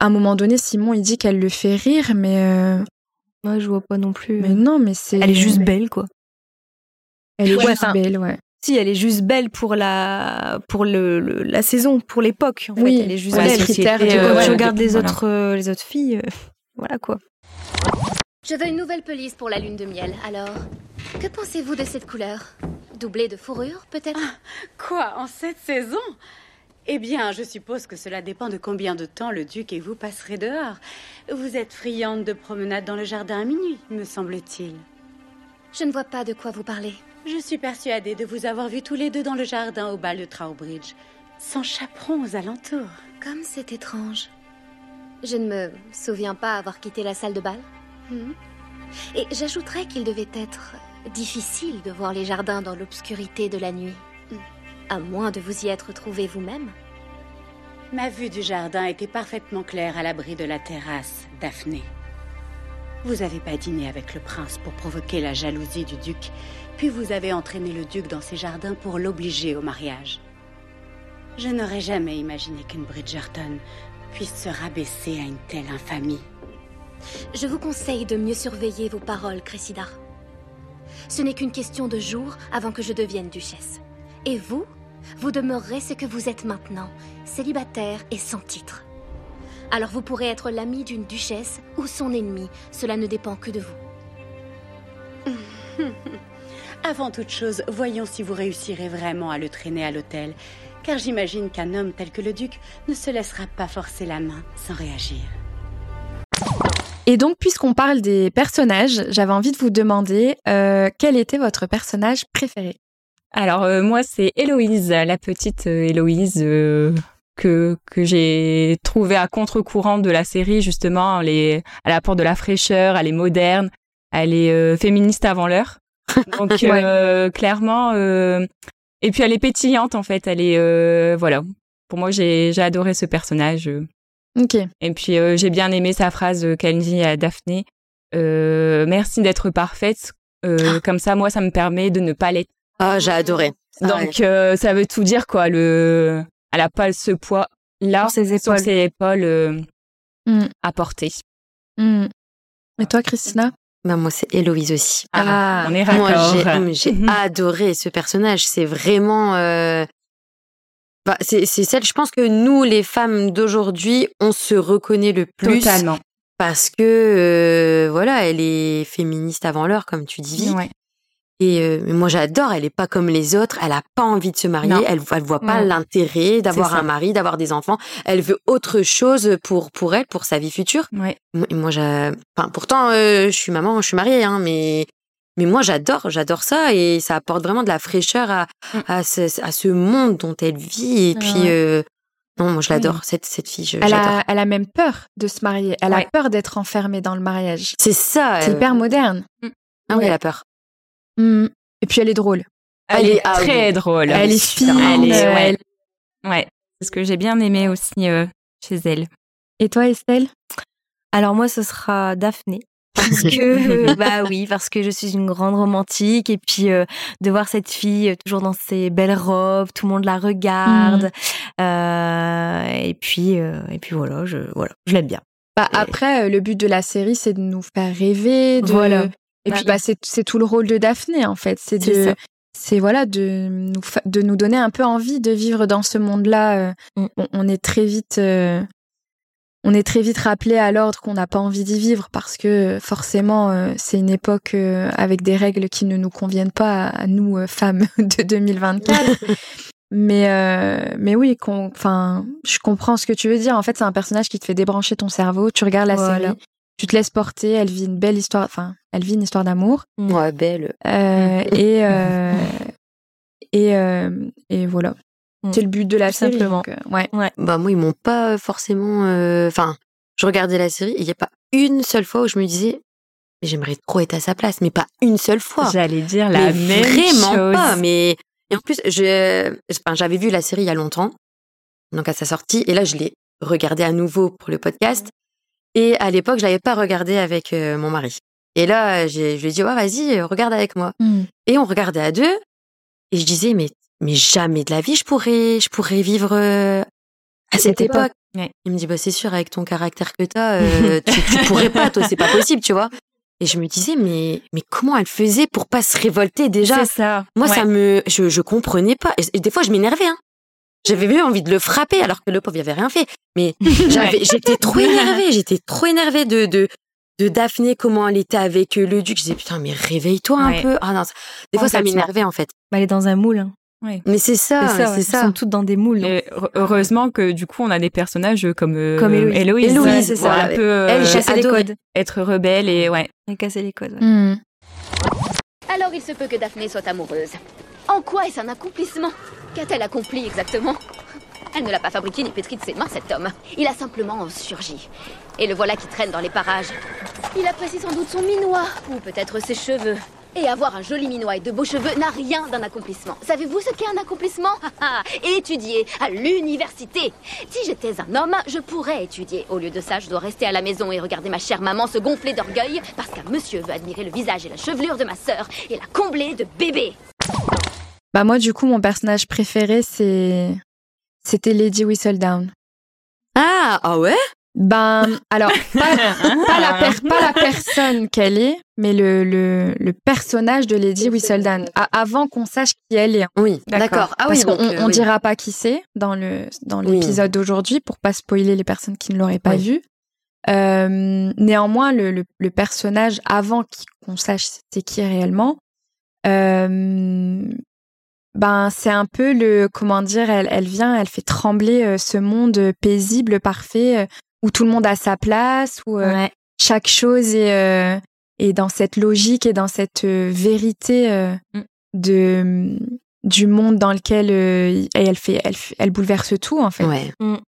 À un moment donné, Simon il dit qu'elle le fait rire, mais euh, Ouais, je vois pas non plus. mais non, mais c'est. Elle est juste belle, quoi. Elle est Ouais, juste enfin, belle, ouais. Si, elle est juste belle pour la pour le, le- la saison, pour l'époque. En Oui, fait, elle est juste ouais, belle. les critères Et de- quand ouais, tu de- regardes les voilà. autres euh, les autres filles, euh, voilà quoi. Je veux une nouvelle pelisse pour la lune de miel. Alors, que pensez-vous de cette couleur? Doublée de fourrure, peut-être? Quoi, en cette saison? Eh bien, je suppose que cela dépend de combien de temps le duc et vous passerez dehors. Vous êtes friande de promenade dans le jardin à minuit, me semble-t-il. Je ne vois pas de quoi vous parlez. Je suis persuadée de vous avoir vus tous les deux dans le jardin au bal de Trowbridge, sans chaperon aux alentours. Comme c'est étrange. Je ne me souviens pas avoir quitté la salle de bal. Hmm. Et j'ajouterais qu'il devait être difficile de voir les jardins dans l'obscurité de la nuit. À moins de vous y être trouvé vous-même. Ma vue du jardin était parfaitement claire à l'abri de la terrasse, Daphné. Vous n'avez pas dîné avec le prince pour provoquer la jalousie du duc, puis vous avez entraîné le duc dans ses jardins pour l'obliger au mariage. Je n'aurais jamais imaginé qu'une Bridgerton puisse se rabaisser à une telle infamie. Je vous conseille de mieux surveiller vos paroles, Cressida. Ce n'est qu'une question de jours avant que je devienne duchesse. Et vous, vous demeurerez ce que vous êtes maintenant, célibataire et sans titre. Alors vous pourrez être l'ami d'une duchesse ou son ennemi. Cela ne dépend que de vous. Avant toute chose, voyons si vous réussirez vraiment à le traîner à l'hôtel. Car j'imagine qu'un homme tel que le duc ne se laissera pas forcer la main sans réagir. Et donc, puisqu'on parle des personnages, j'avais envie de vous demander euh, quel était votre personnage préféré? Alors euh, moi c'est Héloïse, la petite euh, Héloïse euh, que que j'ai trouvée à contre-courant de la série justement. Elle est, elle apporte de la fraîcheur, elle est moderne, elle est euh, féministe avant l'heure. Donc euh, clairement, euh, et puis elle est pétillante en fait. Elle est euh, voilà. Pour moi j'ai j'ai adoré ce personnage. Ok. Et puis euh, j'ai bien aimé sa phrase qu'elle dit à Daphné. Euh, merci d'être parfaite. Euh, comme ça, moi, ça me permet de ne pas l'être. Ah, j'ai adoré. Ah ouais. Donc euh, ça veut tout dire quoi. Le, elle a pas ce poids là Sur ses sur épaules. ses épaules euh, Mm. à porter. Mm. Et toi, Christina? Bah, moi, c'est Héloïse aussi. Ah, on est Moi, raccord. j'ai hum, j'ai Mhm. adoré ce personnage. C'est vraiment. euh, bah, c'est c'est celle, je pense que nous, les femmes d'aujourd'hui, on se reconnaît le plus. Totalement. Parce que, euh, voilà, elle est féministe avant l'heure, comme tu dis. Ouais. Et euh, moi, j'adore. Elle est pas comme les autres. Elle a pas envie de se marier. Non. Elle, elle voit pas Non. l'intérêt d'avoir un mari, d'avoir des enfants. Elle veut autre chose pour pour elle, pour sa vie future. Ouais. Moi, moi, j'ai, enfin, pourtant, euh, je suis maman, je suis mariée, hein, mais, mais moi, j'adore, j'adore ça et ça apporte vraiment de la fraîcheur à, Mm. à, ce, à ce monde dont elle vit. Et Ah puis, euh, non, moi, je l'adore, cette, cette fille, je- elle a, elle a même peur de se marier. Elle a peur d'être enfermée dans le mariage. C'est ça. C'est hyper moderne. Ah oui, Ouais. elle a peur. Mm. Et puis elle est drôle. Elle Elle est est- ah très oui. drôle. Elle est fine. Elle est- ouais. elle- Ouais. C'est ce que j'ai bien aimé aussi euh, chez elle. Et toi, Estelle? Alors moi, ce sera Daphné. Parce que, bah oui, parce que je suis une grande romantique et puis euh, de voir cette fille euh, toujours dans ses belles robes, tout le monde la regarde, euh, et puis euh, et puis voilà, je voilà, je l'aime bien. Bah, Et- après, le but de la série, c'est de nous faire rêver. De... Voilà. Et Bah puis, bah, c'est tout le rôle de Daphné, en fait. C'est de, c'est voilà, de nous, de nous donner un peu envie de vivre dans ce monde-là. euh, Mm. On, on est très vite, euh, on est très vite rappelé à l'ordre qu'on n'a pas envie d'y vivre parce que forcément, euh, c'est une époque euh, avec des règles qui ne nous conviennent pas à, à nous femmes de 2024. Mais mais oui, enfin, je comprends ce que tu veux dire. En fait, c'est un personnage qui te fait débrancher ton cerveau. Tu regardes la Voilà. série, tu te laisses porter. Elle vit une belle histoire. Enfin, elle vit une histoire d'amour. Ouais, belle. Euh, et euh, et euh, et voilà. Mm. C'est le but de la Tout série. simplement. donc, euh, ouais. Bah, moi, ils m'ont pas forcément, euh, enfin, je regardais la série, il y a pas une seule fois où je me disais, mais j'aimerais trop être à sa place, mais pas une seule fois. J'allais dire la mais même vraiment chose. pas. Mais et en plus, je, enfin, j'avais vu la série il y a longtemps, donc à sa sortie, et là je l'ai regardée à nouveau pour le podcast. Et à l'époque, je l'avais pas regardé avec euh, mon mari. Et là, je lui ai dit, ouais, vas-y, euh, regarde avec moi. Mm. Et on regardait à deux. Et je disais, mais, mais jamais de la vie, je pourrais, je pourrais vivre euh, à cette époque. Ouais. Il me dit, bah, c'est sûr, avec ton caractère que t'as, euh, tu, tu pourrais pas, toi, c'est pas possible, tu vois. Et je me disais, mais, mais comment elle faisait pour pas se révolter déjà? C'est ça. Moi, Ouais. ça me, je, je comprenais pas. Et des fois, je m'énervais, hein. J'avais même envie de le frapper alors que le pauvre, il avait rien fait. Mais j'avais, j'étais trop énervée. J'étais trop énervée de, de, de Daphné, comment elle était avec euh, le duc. Je disais, putain, mais réveille-toi un Ouais. peu. Ah non, ça- des fois, ça m'énervait, en fait. Bah, elle est dans un moule. hein. Mais c'est ça, c'est ça, ouais. c'est Elles ça. sont toutes dans des moules. Et heureusement que du coup on a des personnages comme euh, Comme Héloïse. Héloïse, Héloïse, ouais, c'est ça, un peu euh, Elle, casser les codes. être rebelle et ouais. Elle casser les codes. ouais. Mm. Alors il se peut que Daphné soit amoureuse. En quoi est-ce un accomplissement? Qu'a-t-elle accompli exactement? Elle ne l'a pas fabriqué ni pétri de ses mains, cet homme. Il a simplement surgi. Et le voilà qui traîne dans les parages. Il apprécie sans doute son minois, ou peut-être ses cheveux. Et avoir un joli minois et de beaux cheveux n'a rien d'un accomplissement. Savez-vous ce qu'est un accomplissement? Ah, ah, Étudier à l'université. Si j'étais un homme, je pourrais étudier. Au lieu de ça, je dois rester à la maison et regarder ma chère maman se gonfler d'orgueil parce qu'un monsieur veut admirer le visage et la chevelure de ma sœur et la combler de bébés. Bah moi, du coup, mon personnage préféré, c'est c'était Lady Whistledown. Ah, ah ouais? Ben, alors, pas, pas la, per- pas la personne qu'elle est, mais le, le, le personnage de Lady Whistledown, avant qu'on sache qui elle est. Oui, D'accord. Ah Parce oui, qu'on donc, euh, on oui. dira pas qui c'est dans le dans Oui. l'épisode d'aujourd'hui pour pas spoiler les personnes qui ne l'auraient pas Oui. vu. Euh, néanmoins, le, le, le personnage avant qu'on sache c'est qui réellement, euh, ben c'est un peu le comment dire, elle, elle vient, elle fait trembler euh, ce monde paisible, parfait, euh, où tout le monde a sa place, où euh, Ouais. chaque chose est, euh, est dans cette logique et dans cette euh, vérité euh, Mm. de du monde dans lequel euh, elle fait elle, elle bouleverse tout en fait. Ouais.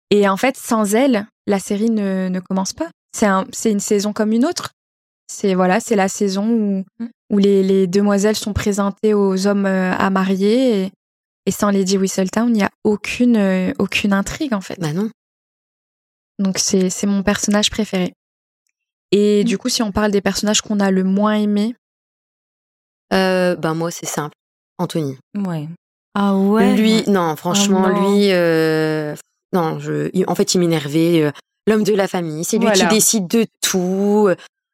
Et en fait, sans elle, la série ne, ne commence pas. C'est un, c'est une saison comme une autre. C'est voilà, c'est la saison où, Mm. où les, les demoiselles sont présentées aux hommes euh, à marier et, et sans Lady Whistledown, il n'y a aucune euh, aucune intrigue en fait. Bah non. Donc c'est c'est mon personnage préféré. Et du coup, si on parle des personnages qu'on a le moins aimés, Euh, bah moi, c'est simple. Anthony. Ouais. Ah ouais? Lui, non, franchement, Oh non. lui, euh, non, je, en fait, il m'énervait. L'homme de la famille, c'est lui Voilà. qui décide de tout.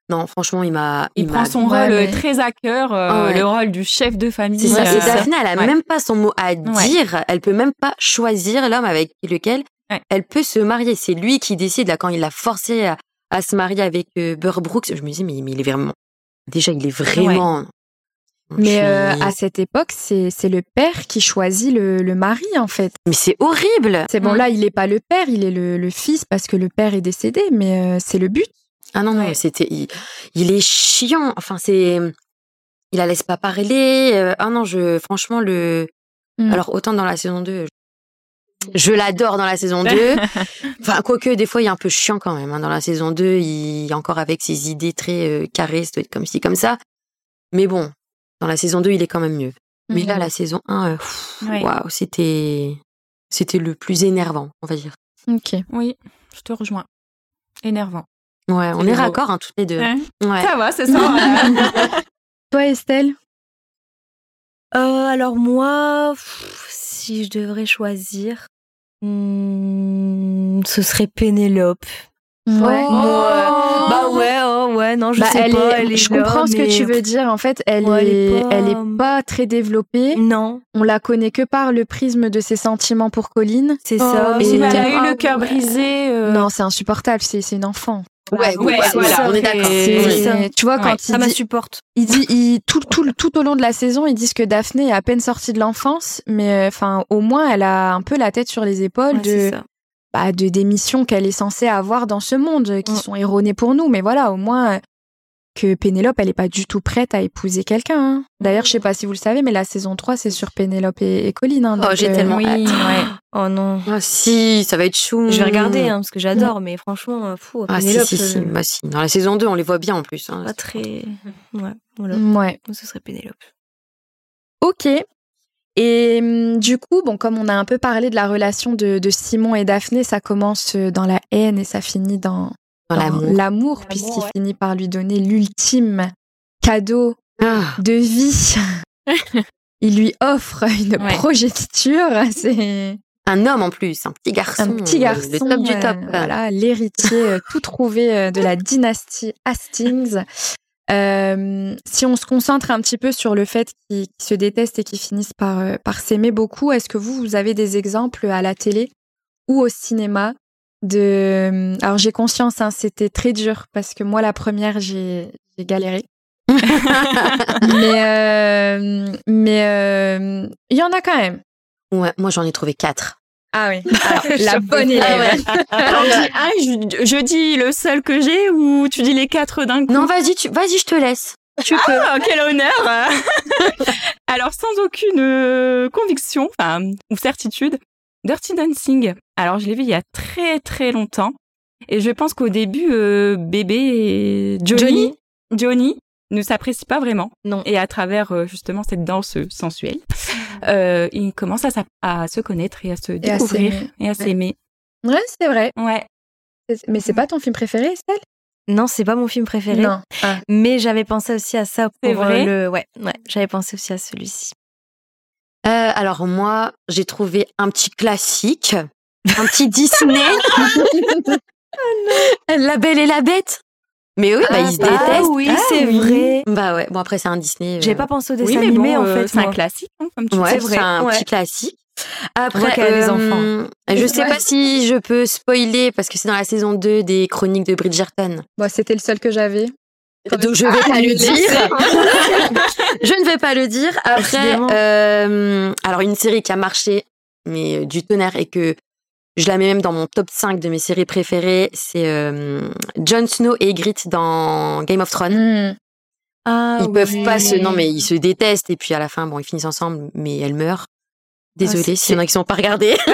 Non, franchement, il m'a. Il, prend son rôle euh, très à cœur, euh, ouais. le rôle du chef de famille. C'est ça. euh, Et Daphné, elle a ouais. même pas son mot à dire. Elle peut même pas choisir l'homme avec lequel elle peut se marier. C'est lui qui décide là quand il l'a forcé à, à se marier avec euh, Burr Brooks. Je me dis mais, mais il est vraiment. Déjà, il est vraiment. mais euh, suis- à cette époque, c'est c'est le père qui choisit le, le mari en fait. Mais c'est horrible. C'est bon Mm. là, il est pas le père, il est le, le fils parce que le père est décédé, mais c'est le but. Ah non, non, Ouais. c'était. Il, il est chiant. Enfin, c'est. Il la laisse pas parler. euh, Ah non, je. Franchement, le. Mm. Alors, autant dans la saison 2. Je, l'adore dans la saison 2. Enfin, quoique, des fois, il est un peu chiant quand même. hein. Dans la saison 2, il est encore avec ses idées très euh, carrées, ça doit être comme ci, comme ça. Mais bon, dans la saison 2, il est quand même mieux. Mais là, la saison 1, euh, Ouais. waouh, c'était. C'était le plus énervant, on va dire. Ok. Oui, je te rejoins. Énervant. Ouais, on est raccord, hein, toutes les deux. Ouais. Ça va, c'est ça. Toi, Estelle? Euh, alors moi, pff, si je devrais choisir, hmm, ce serait Pénélope. Ouais. Ouais. Bah ouais, oh ouais, non, je Bah, sais elle pas. est- elle est je là, comprends ce que tu veux dire. En fait, elle, Ouais, elle est, pas- elle est pas très développée. Non, On la connaît que par le prisme de ses sentiments pour Colline. c'est Oh, ça. et- mais mais- elle a eu le cœur brisé. euh, Non, c'est insupportable. C'est c'est une enfant. Ouais, Ouais, ouais, voilà. on est d'accord. Tu vois, quand Ouais, il Ça dit, m'insupporte. il dit il- tout, tout, tout au long de la saison, ils disent que Daphné est à peine sortie de l'enfance, mais euh, enfin, au moins, elle a un peu la tête sur les épaules de, ça. bah, de des missions qu'elle est censée avoir dans ce monde, euh, qui Mm. sont erronées pour nous. Mais voilà, au moins euh, que Pénélope, elle est pas du tout prête à épouser quelqu'un. hein. D'ailleurs, je sais pas si vous le savez, mais la saison 3, c'est sur Pénélope et, et Colline. hein, Oh, j'ai euh, tellement Oui, hâte. ouais. Oh non. Ah si, ça va être chou. Je vais regarder, hein, parce que j'adore, mais franchement, euh, fou, Ah si, Pénélope, si, si. euh, Bah, si. Dans la saison 2, on les voit bien en plus. hein. pas très... Ouais, voilà. Ouais. Ce serait Pénélope. Ok. Et hum, du coup, bon, comme on a un peu parlé de la relation de, de Simon et Daphné, ça commence dans la haine et ça finit dans, Dans l'amour. l'amour, puisqu'il finit par lui donner l'ultime cadeau Ah, de vie. Il lui offre une Ouais. progéniture. C'est un homme en plus, un petit garçon. un petit garçon. Le top du euh, top. voilà, l'héritier euh, tout trouvé euh, de la dynastie Hastings. Euh, si on se concentre un petit peu sur le fait qu'ils se détestent et qu'ils finissent par, par s'aimer beaucoup, est-ce que vous, vous avez des exemples à la télé ou au cinéma de... Alors j'ai conscience, hein, c'était très dur parce que moi, la première, j'ai galéré. mais euh, mais euh, il y en a quand même. Ouais, moi j'en ai trouvé quatre. Ah oui, Alors, la bonne élève. Ah ouais. Alors, je, je dis le seul que j'ai ou tu dis les quatre d'un coup? Non, vas-y, tu... vas-y, je te laisse. Tu peux. Ah, quel honneur Alors, sans aucune euh, conviction, enfin, ou certitude, Dirty Dancing. Alors, je l'ai vu il y a très très longtemps. Et je pense qu'au début, euh, bébé et Johnny, Johnny, ne s'apprécient pas vraiment. Non. Et à travers euh, justement cette danse sensuelle, euh, ils commencent à, se connaître et à se découvrir et à s'aimer. Ouais, c'est vrai. Ouais. Mais c'est pas ton film préféré, Estelle? Non, c'est pas mon film préféré. Non. Ah. Mais j'avais pensé aussi à ça pour vrai? euh, le. Ouais, ouais. J'avais pensé aussi à celui-ci. Euh, alors moi, j'ai trouvé un petit classique, un petit Disney. La Belle et la Bête. Mais oui, bah, ils se Ah détestent. oui, c'est vrai. Bah ouais, bon après c'est un Disney. J'ai euh, pas pensé au dessin Oui, mais animé bon, en euh, fait. c'est un classique, hein, comme tu Ouais, c'est c'est vrai, un ouais. petit classique. Après, des euh, Je sais Ouais. pas si je peux spoiler parce que c'est dans la saison 2 des chroniques de Bridgerton. Bon, c'était le seul que j'avais. Donc je vais pas le dire. je ne vais pas le dire. Après, euh, alors une série qui a marché, mais euh, du tonnerre et que je la mets même dans mon top 5 de mes séries préférées, c'est euh, Jon Snow et Ygritte dans Game of Thrones. Hmm. Ah, Ils peuvent pas se, non mais ils se détestent et puis à la fin, bon, ils finissent ensemble, mais elle meurt. Désolée c'est- s'il y en a qui sont pas regardés.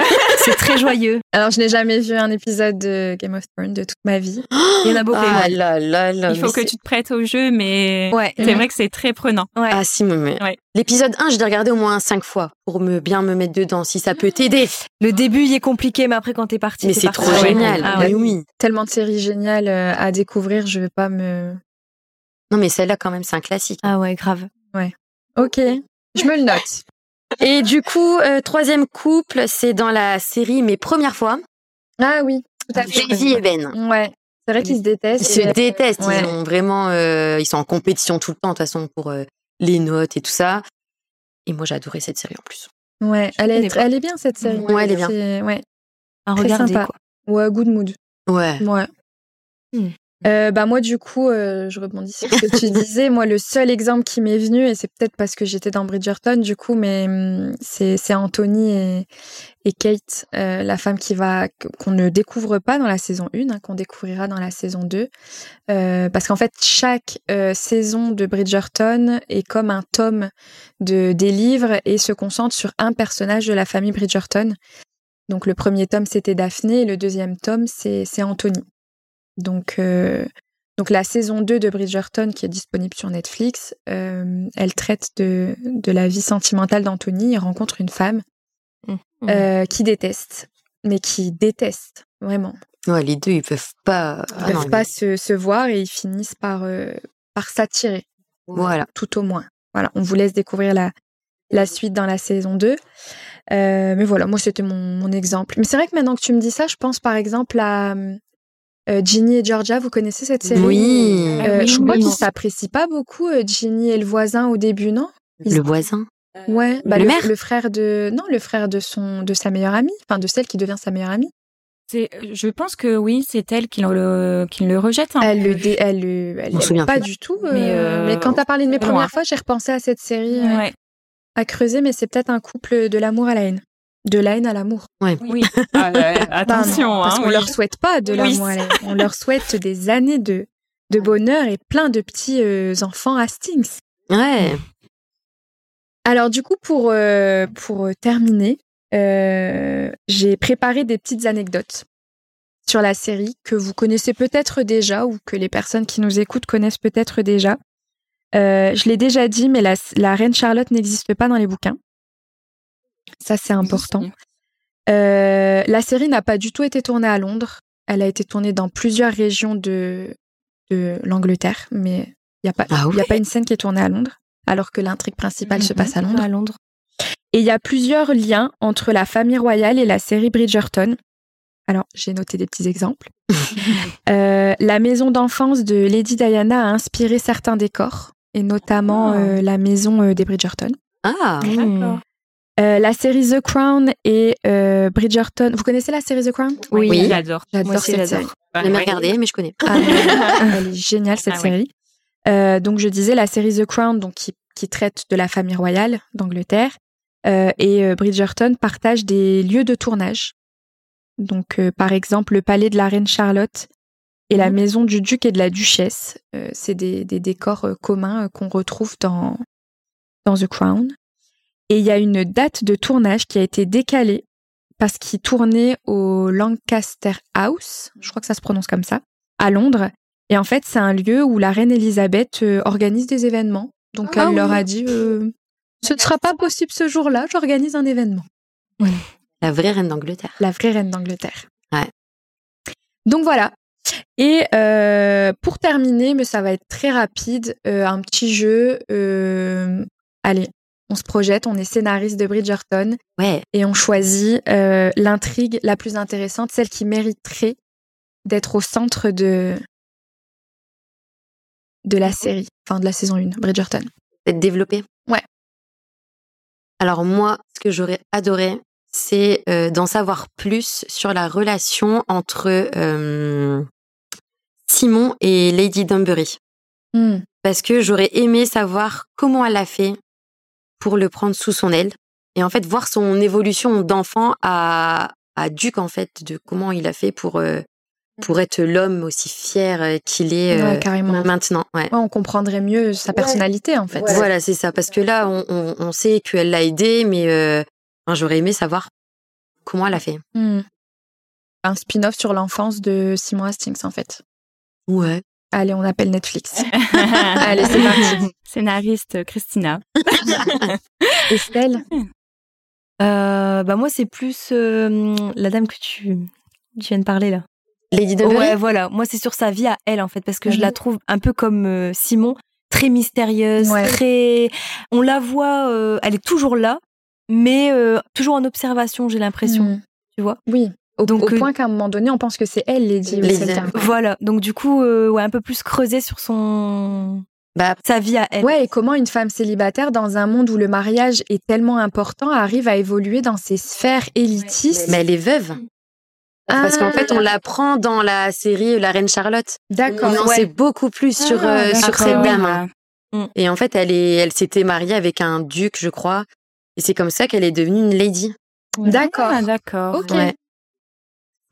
C'est très joyeux. Alors, je n'ai jamais vu un épisode de Game of Thrones de toute ma vie. Il y en a beaucoup. Ah ouais. là là là. Il faut que tu te prêtes au jeu, mais Ouais. c'est vrai que c'est très prenant. Ouais. Ah si, mais- Ouais. l'épisode 1, je l'ai regardé au moins 5 fois pour me bien me mettre dedans, si ça peut t'aider. Le début, il est compliqué, mais après, quand t'es parti, Mais c'est trop Ah ouais. génial. Ah Mais ouais. oui. Tellement de séries géniales euh, à découvrir, je vais pas me. Non mais celle-là quand même, c'est un classique. Ah ouais, grave. Ok, je me le note. Et du coup, euh, troisième couple, c'est dans la série Mes premières fois. Ah oui, tout à fait. Daisy et Ben. Ouais, c'est vrai qu'ils se Ils détestent. se et- détestent. ouais. Ils ont vraiment, euh, ils sont en compétition tout le temps de toute façon pour euh, les notes et tout ça. Et moi, j'ai adoré cette série en plus. Ouais, elle est, elle est bien cette série. Ouais, elle est bien. C'est- Ouais, Très regarder, sympa. quoi. ouais, good mood. Ouais. Ouais. Hmm. Euh, bah moi du coup euh, je rebondis sur ce que tu disais. Moi le seul exemple qui m'est venu et c'est peut-être parce que j'étais dans Bridgerton du coup mais hum, c'est c'est Anthony et, et Kate euh, la femme qui va qu'on ne découvre pas dans la saison 1 hein, qu'on découvrira dans la saison 2 Euh, parce qu'en fait chaque euh, saison de Bridgerton est comme un tome de des livres et se concentre sur un personnage de la famille Bridgerton. Donc le premier tome c'était Daphné et le deuxième tome c'est c'est Anthony donc, euh, donc la saison 2 de Bridgerton, qui est disponible sur Netflix, euh, elle traite de, de la vie sentimentale d'Anthony. Il rencontre une femme Mhm. euh, qui déteste, mais qui déteste, vraiment. Ouais, les deux, ils peuvent pas. Ils Ah peuvent non, pas mais- se, se voir et ils finissent par, par s'attirer, Voilà. tout au moins. Voilà, on vous laisse découvrir la, la suite dans la saison 2. Euh, mais voilà, moi, c'était mon, mon exemple. Mais c'est vrai que maintenant que tu me dis ça, je pense par exemple à euh, Ginny et Georgia. Vous connaissez cette série Oui. Euh, oui, je crois oui. qu'ils s'apprécient pas beaucoup, euh, Ginny et le voisin au début, non? Le voisin? Ouais, bah, Le le, maire? le frère de non, le frère de son de sa meilleure amie, enfin de celle qui devient sa meilleure amie. C'est, je pense que oui, c'est elle qui le, qui le rejette. un Elle le dé- elle le elle souviens pas du tout. Mais, euh, mais euh, quand t'as parlé de mes premières fois, j'ai repensé à cette série euh, Ouais. à creuser, mais c'est peut-être un couple de l'amour à la haine, de la haine à l'amour. Oui. Ah, ouais, attention, Bah, parce hein, qu'on oui. leur souhaite pas de Oui. l'amour à la haine. On leur souhaite des années de de bonheur et plein de petits euh, enfants Hastings. Ouais. Alors du coup, pour, euh, pour terminer, euh, j'ai préparé des petites anecdotes sur la série que vous connaissez peut-être déjà ou que les personnes qui nous écoutent connaissent peut-être déjà. Euh, je l'ai déjà dit, mais la, la reine Charlotte n'existe pas dans les bouquins. Ça, c'est important. Euh, la série n'a pas du tout été tournée à Londres. Elle a été tournée dans plusieurs régions de, de l'Angleterre, mais il n'y a, pas- Ah il y a ouais? pas une scène qui est tournée à Londres, alors que l'intrigue principale se passe à Londres. À Londres. Et il y a plusieurs liens entre la famille royale et la série Bridgerton. Alors, j'ai noté des petits exemples. Euh, la maison d'enfance de Lady Diana a inspiré certains décors, et notamment Ah. euh, la maison euh, des Bridgerton. Ah. D'accord. Euh, la série The Crown et euh, Bridgerton. Vous connaissez la série The Crown? Oui, Oui. j'adore. J'adore cette série. Je l'ai jamais regardé, mais je connais. Ah, elle, est géniale cette Ah série. Euh, donc je disais la série The Crown, donc qui, qui traite de la famille royale d'Angleterre, euh, et euh, Bridgerton partage des lieux de tournage. Donc euh, par exemple le palais de la reine Charlotte et la maison du duc et de la duchesse. Euh, C'est des, des décors euh, communs euh, qu'on retrouve dans dans The Crown. Et il y a une date de tournage qui a été décalée parce qu'il tournait au Lancaster House, je crois que ça se prononce comme ça, à Londres. Et en fait, c'est un lieu où la reine Elisabeth euh, organise des événements. Donc Ah elle leur a dit euh, ce ne sera pas possible ce jour-là, j'organise un événement. La vraie reine d'Angleterre. La vraie reine d'Angleterre. Ouais. Donc voilà. Et euh, pour terminer, mais ça va être très rapide, euh, un petit jeu. euh, allez, on se projette, on est scénariste de Bridgerton Ouais. et on choisit euh, l'intrigue la plus intéressante, celle qui mériterait d'être au centre de de la série, enfin de la saison 1, Bridgerton D'être développé Ouais. Alors moi, ce que j'aurais adoré, c'est euh, d'en savoir plus sur la relation entre euh, Simon et Lady Dunbury. Hmm. Parce que j'aurais aimé savoir comment elle a fait pour le prendre sous son aile. Et en fait, voir son évolution d'enfant à, à Duc, en fait, de comment il a fait pour, euh, pour être l'homme aussi fier euh, qu'il est Ouais, euh, carrément. maintenant. Ouais. Ouais, on comprendrait mieux sa personnalité en fait. Voilà, c'est ça. Parce que là, on, on, on sait qu'elle l'a aidé, mais euh, enfin, j'aurais aimé savoir comment elle a fait. Hmm. Un spin-off sur l'enfance de Simon Hastings en fait. Ouais. Allez, on appelle Netflix. Allez, c'est parti. Scénariste Christina. Estelle Euh, bah moi, c'est plus euh, la dame que tu, tu viens de parler là. Lady Dunbury Ouais, voilà. Moi, c'est sur sa vie à elle, en fait, parce que je Mhm. la trouve un peu comme euh, Simon, très mystérieuse, Ouais. très. On la voit, euh, elle est toujours là, mais euh, toujours en observation, j'ai l'impression. Hmm. Tu vois Oui. Au, Donc, au euh, point qu'à un moment donné, on pense que c'est elle, Lady. Lady. Voilà. Donc, du coup, euh, ouais, un peu plus creuser sur son. Bah, sa vie à elle. Ouais, et comment une femme célibataire, dans un monde où le mariage est tellement important, arrive à évoluer dans ces sphères élitistes mais elle est veuve. Parce qu'en fait, on Ah, l'apprend dans la série La Reine Charlotte. D'accord. On en ouais. sait beaucoup plus sur, Ah, euh, sur cette ouais. dame. hein. Mm. Et en fait, elle est, elle s'était mariée avec un duc, je crois. Et c'est comme ça qu'elle est devenue une lady. D'accord. Ah, d'accord. Ok. Ouais.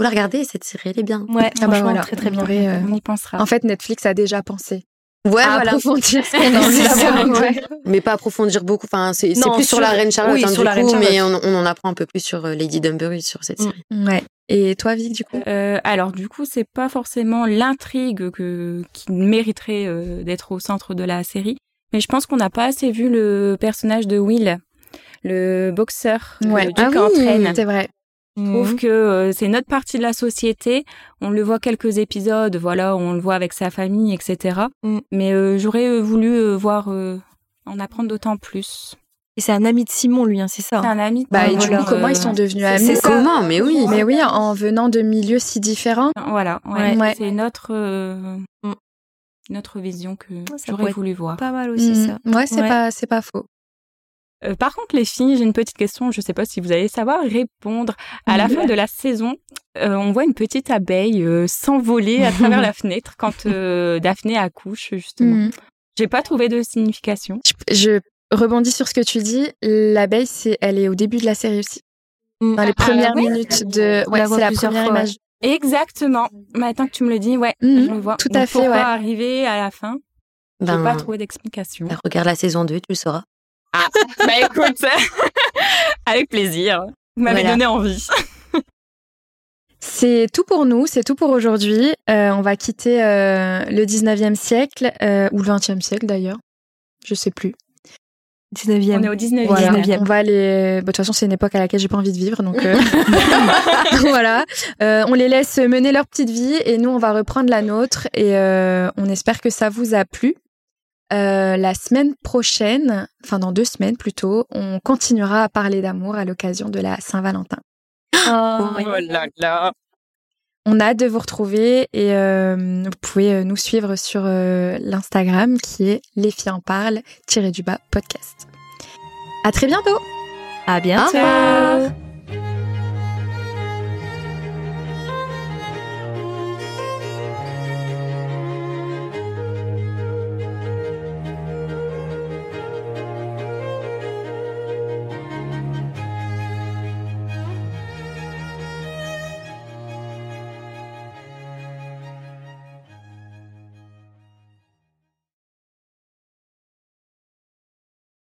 Faut la regarder, cette série, elle est bien. Ouais, Ah bah voilà, très très bien. euh, On y pensera. En fait, Netflix a déjà pensé Ouais, à voilà. approfondir ce qu'on a ouais. Mais pas approfondir beaucoup. Enfin, c'est plus sur, sur- la Reine Charlotte, oui, hein, sur du la Reine coup, mais on, Charlotte. on en apprend un peu plus sur euh, Lady Dunbury sur cette Mm. série. Ouais. Et toi, Vic, du coup? Euh, alors du coup, c'est pas forcément l'intrigue que qui mériterait euh, d'être au centre de la série, mais je pense qu'on n'a pas assez vu le personnage de Will, le boxeur que Ouais. Duke Ah oui, entraîne. c'est vrai. Je trouve que euh, c'est notre partie de la société. On le voit quelques épisodes, voilà, on le voit avec sa famille, etc. Mm. Mais euh, j'aurais euh, voulu euh, voir euh, en apprendre d'autant plus. Et c'est un ami de Simon, lui, hein, c'est ça. C'est un ami. de- Bah, et du voilà, coup, comment euh, ils sont devenus amis? c'est. Comment? Mais oui. Mais oui, en venant de milieux si différents. Voilà, ouais. Ouais. c'est notre euh, Mm. notre vision que j'aurais voulu voir. Pas mal aussi, ça. Ouais, c'est Ouais. pas, c'est pas faux. Euh, par contre, les filles, j'ai une petite question. Je sais pas si vous allez savoir répondre. À la fin de la saison, euh, on voit une petite abeille euh, s'envoler à travers la fenêtre quand euh, Daphné accouche, justement. Mhm. J'ai pas trouvé de signification. Je, je rebondis sur ce que tu dis. L'abeille, c'est, elle est au début de la série aussi. Mm. Dans les Ah, premières ouais minutes de, ouais, c'est la première fois, image. Exactement. Maintenant que tu me le dis, ouais, Mhm. je le vois. Tout à Donc, fait, pourquoi ouais. arriver à la fin? J'ai Ben, pas trouvé d'explication. regarde la saison 2, tu le sauras. Bah écoute, avec plaisir. Vous m'avez Voilà. donné envie. C'est tout pour nous, c'est tout pour aujourd'hui. Euh, on va quitter euh, le 19e siècle, euh, ou le 20e siècle d'ailleurs. Je sais plus. 19e. On est au 19e. Voilà, 19e. on va aller. bah, De toute façon, c'est une époque à laquelle j'ai pas envie de vivre, donc euh, voilà. Euh, on les laisse mener leur petite vie et nous, on va reprendre la nôtre et euh, on espère que ça vous a plu. Euh, la semaine prochaine, enfin dans deux semaines plutôt, on continuera à parler d'amour à l'occasion de la Saint-Valentin. Oh, Oh là là. On a hâte de vous retrouver et euh, vous pouvez euh, nous suivre sur euh, l'Instagram qui est les filles en parlent tiré du bas podcast. À très bientôt. À bientôt. Au revoir.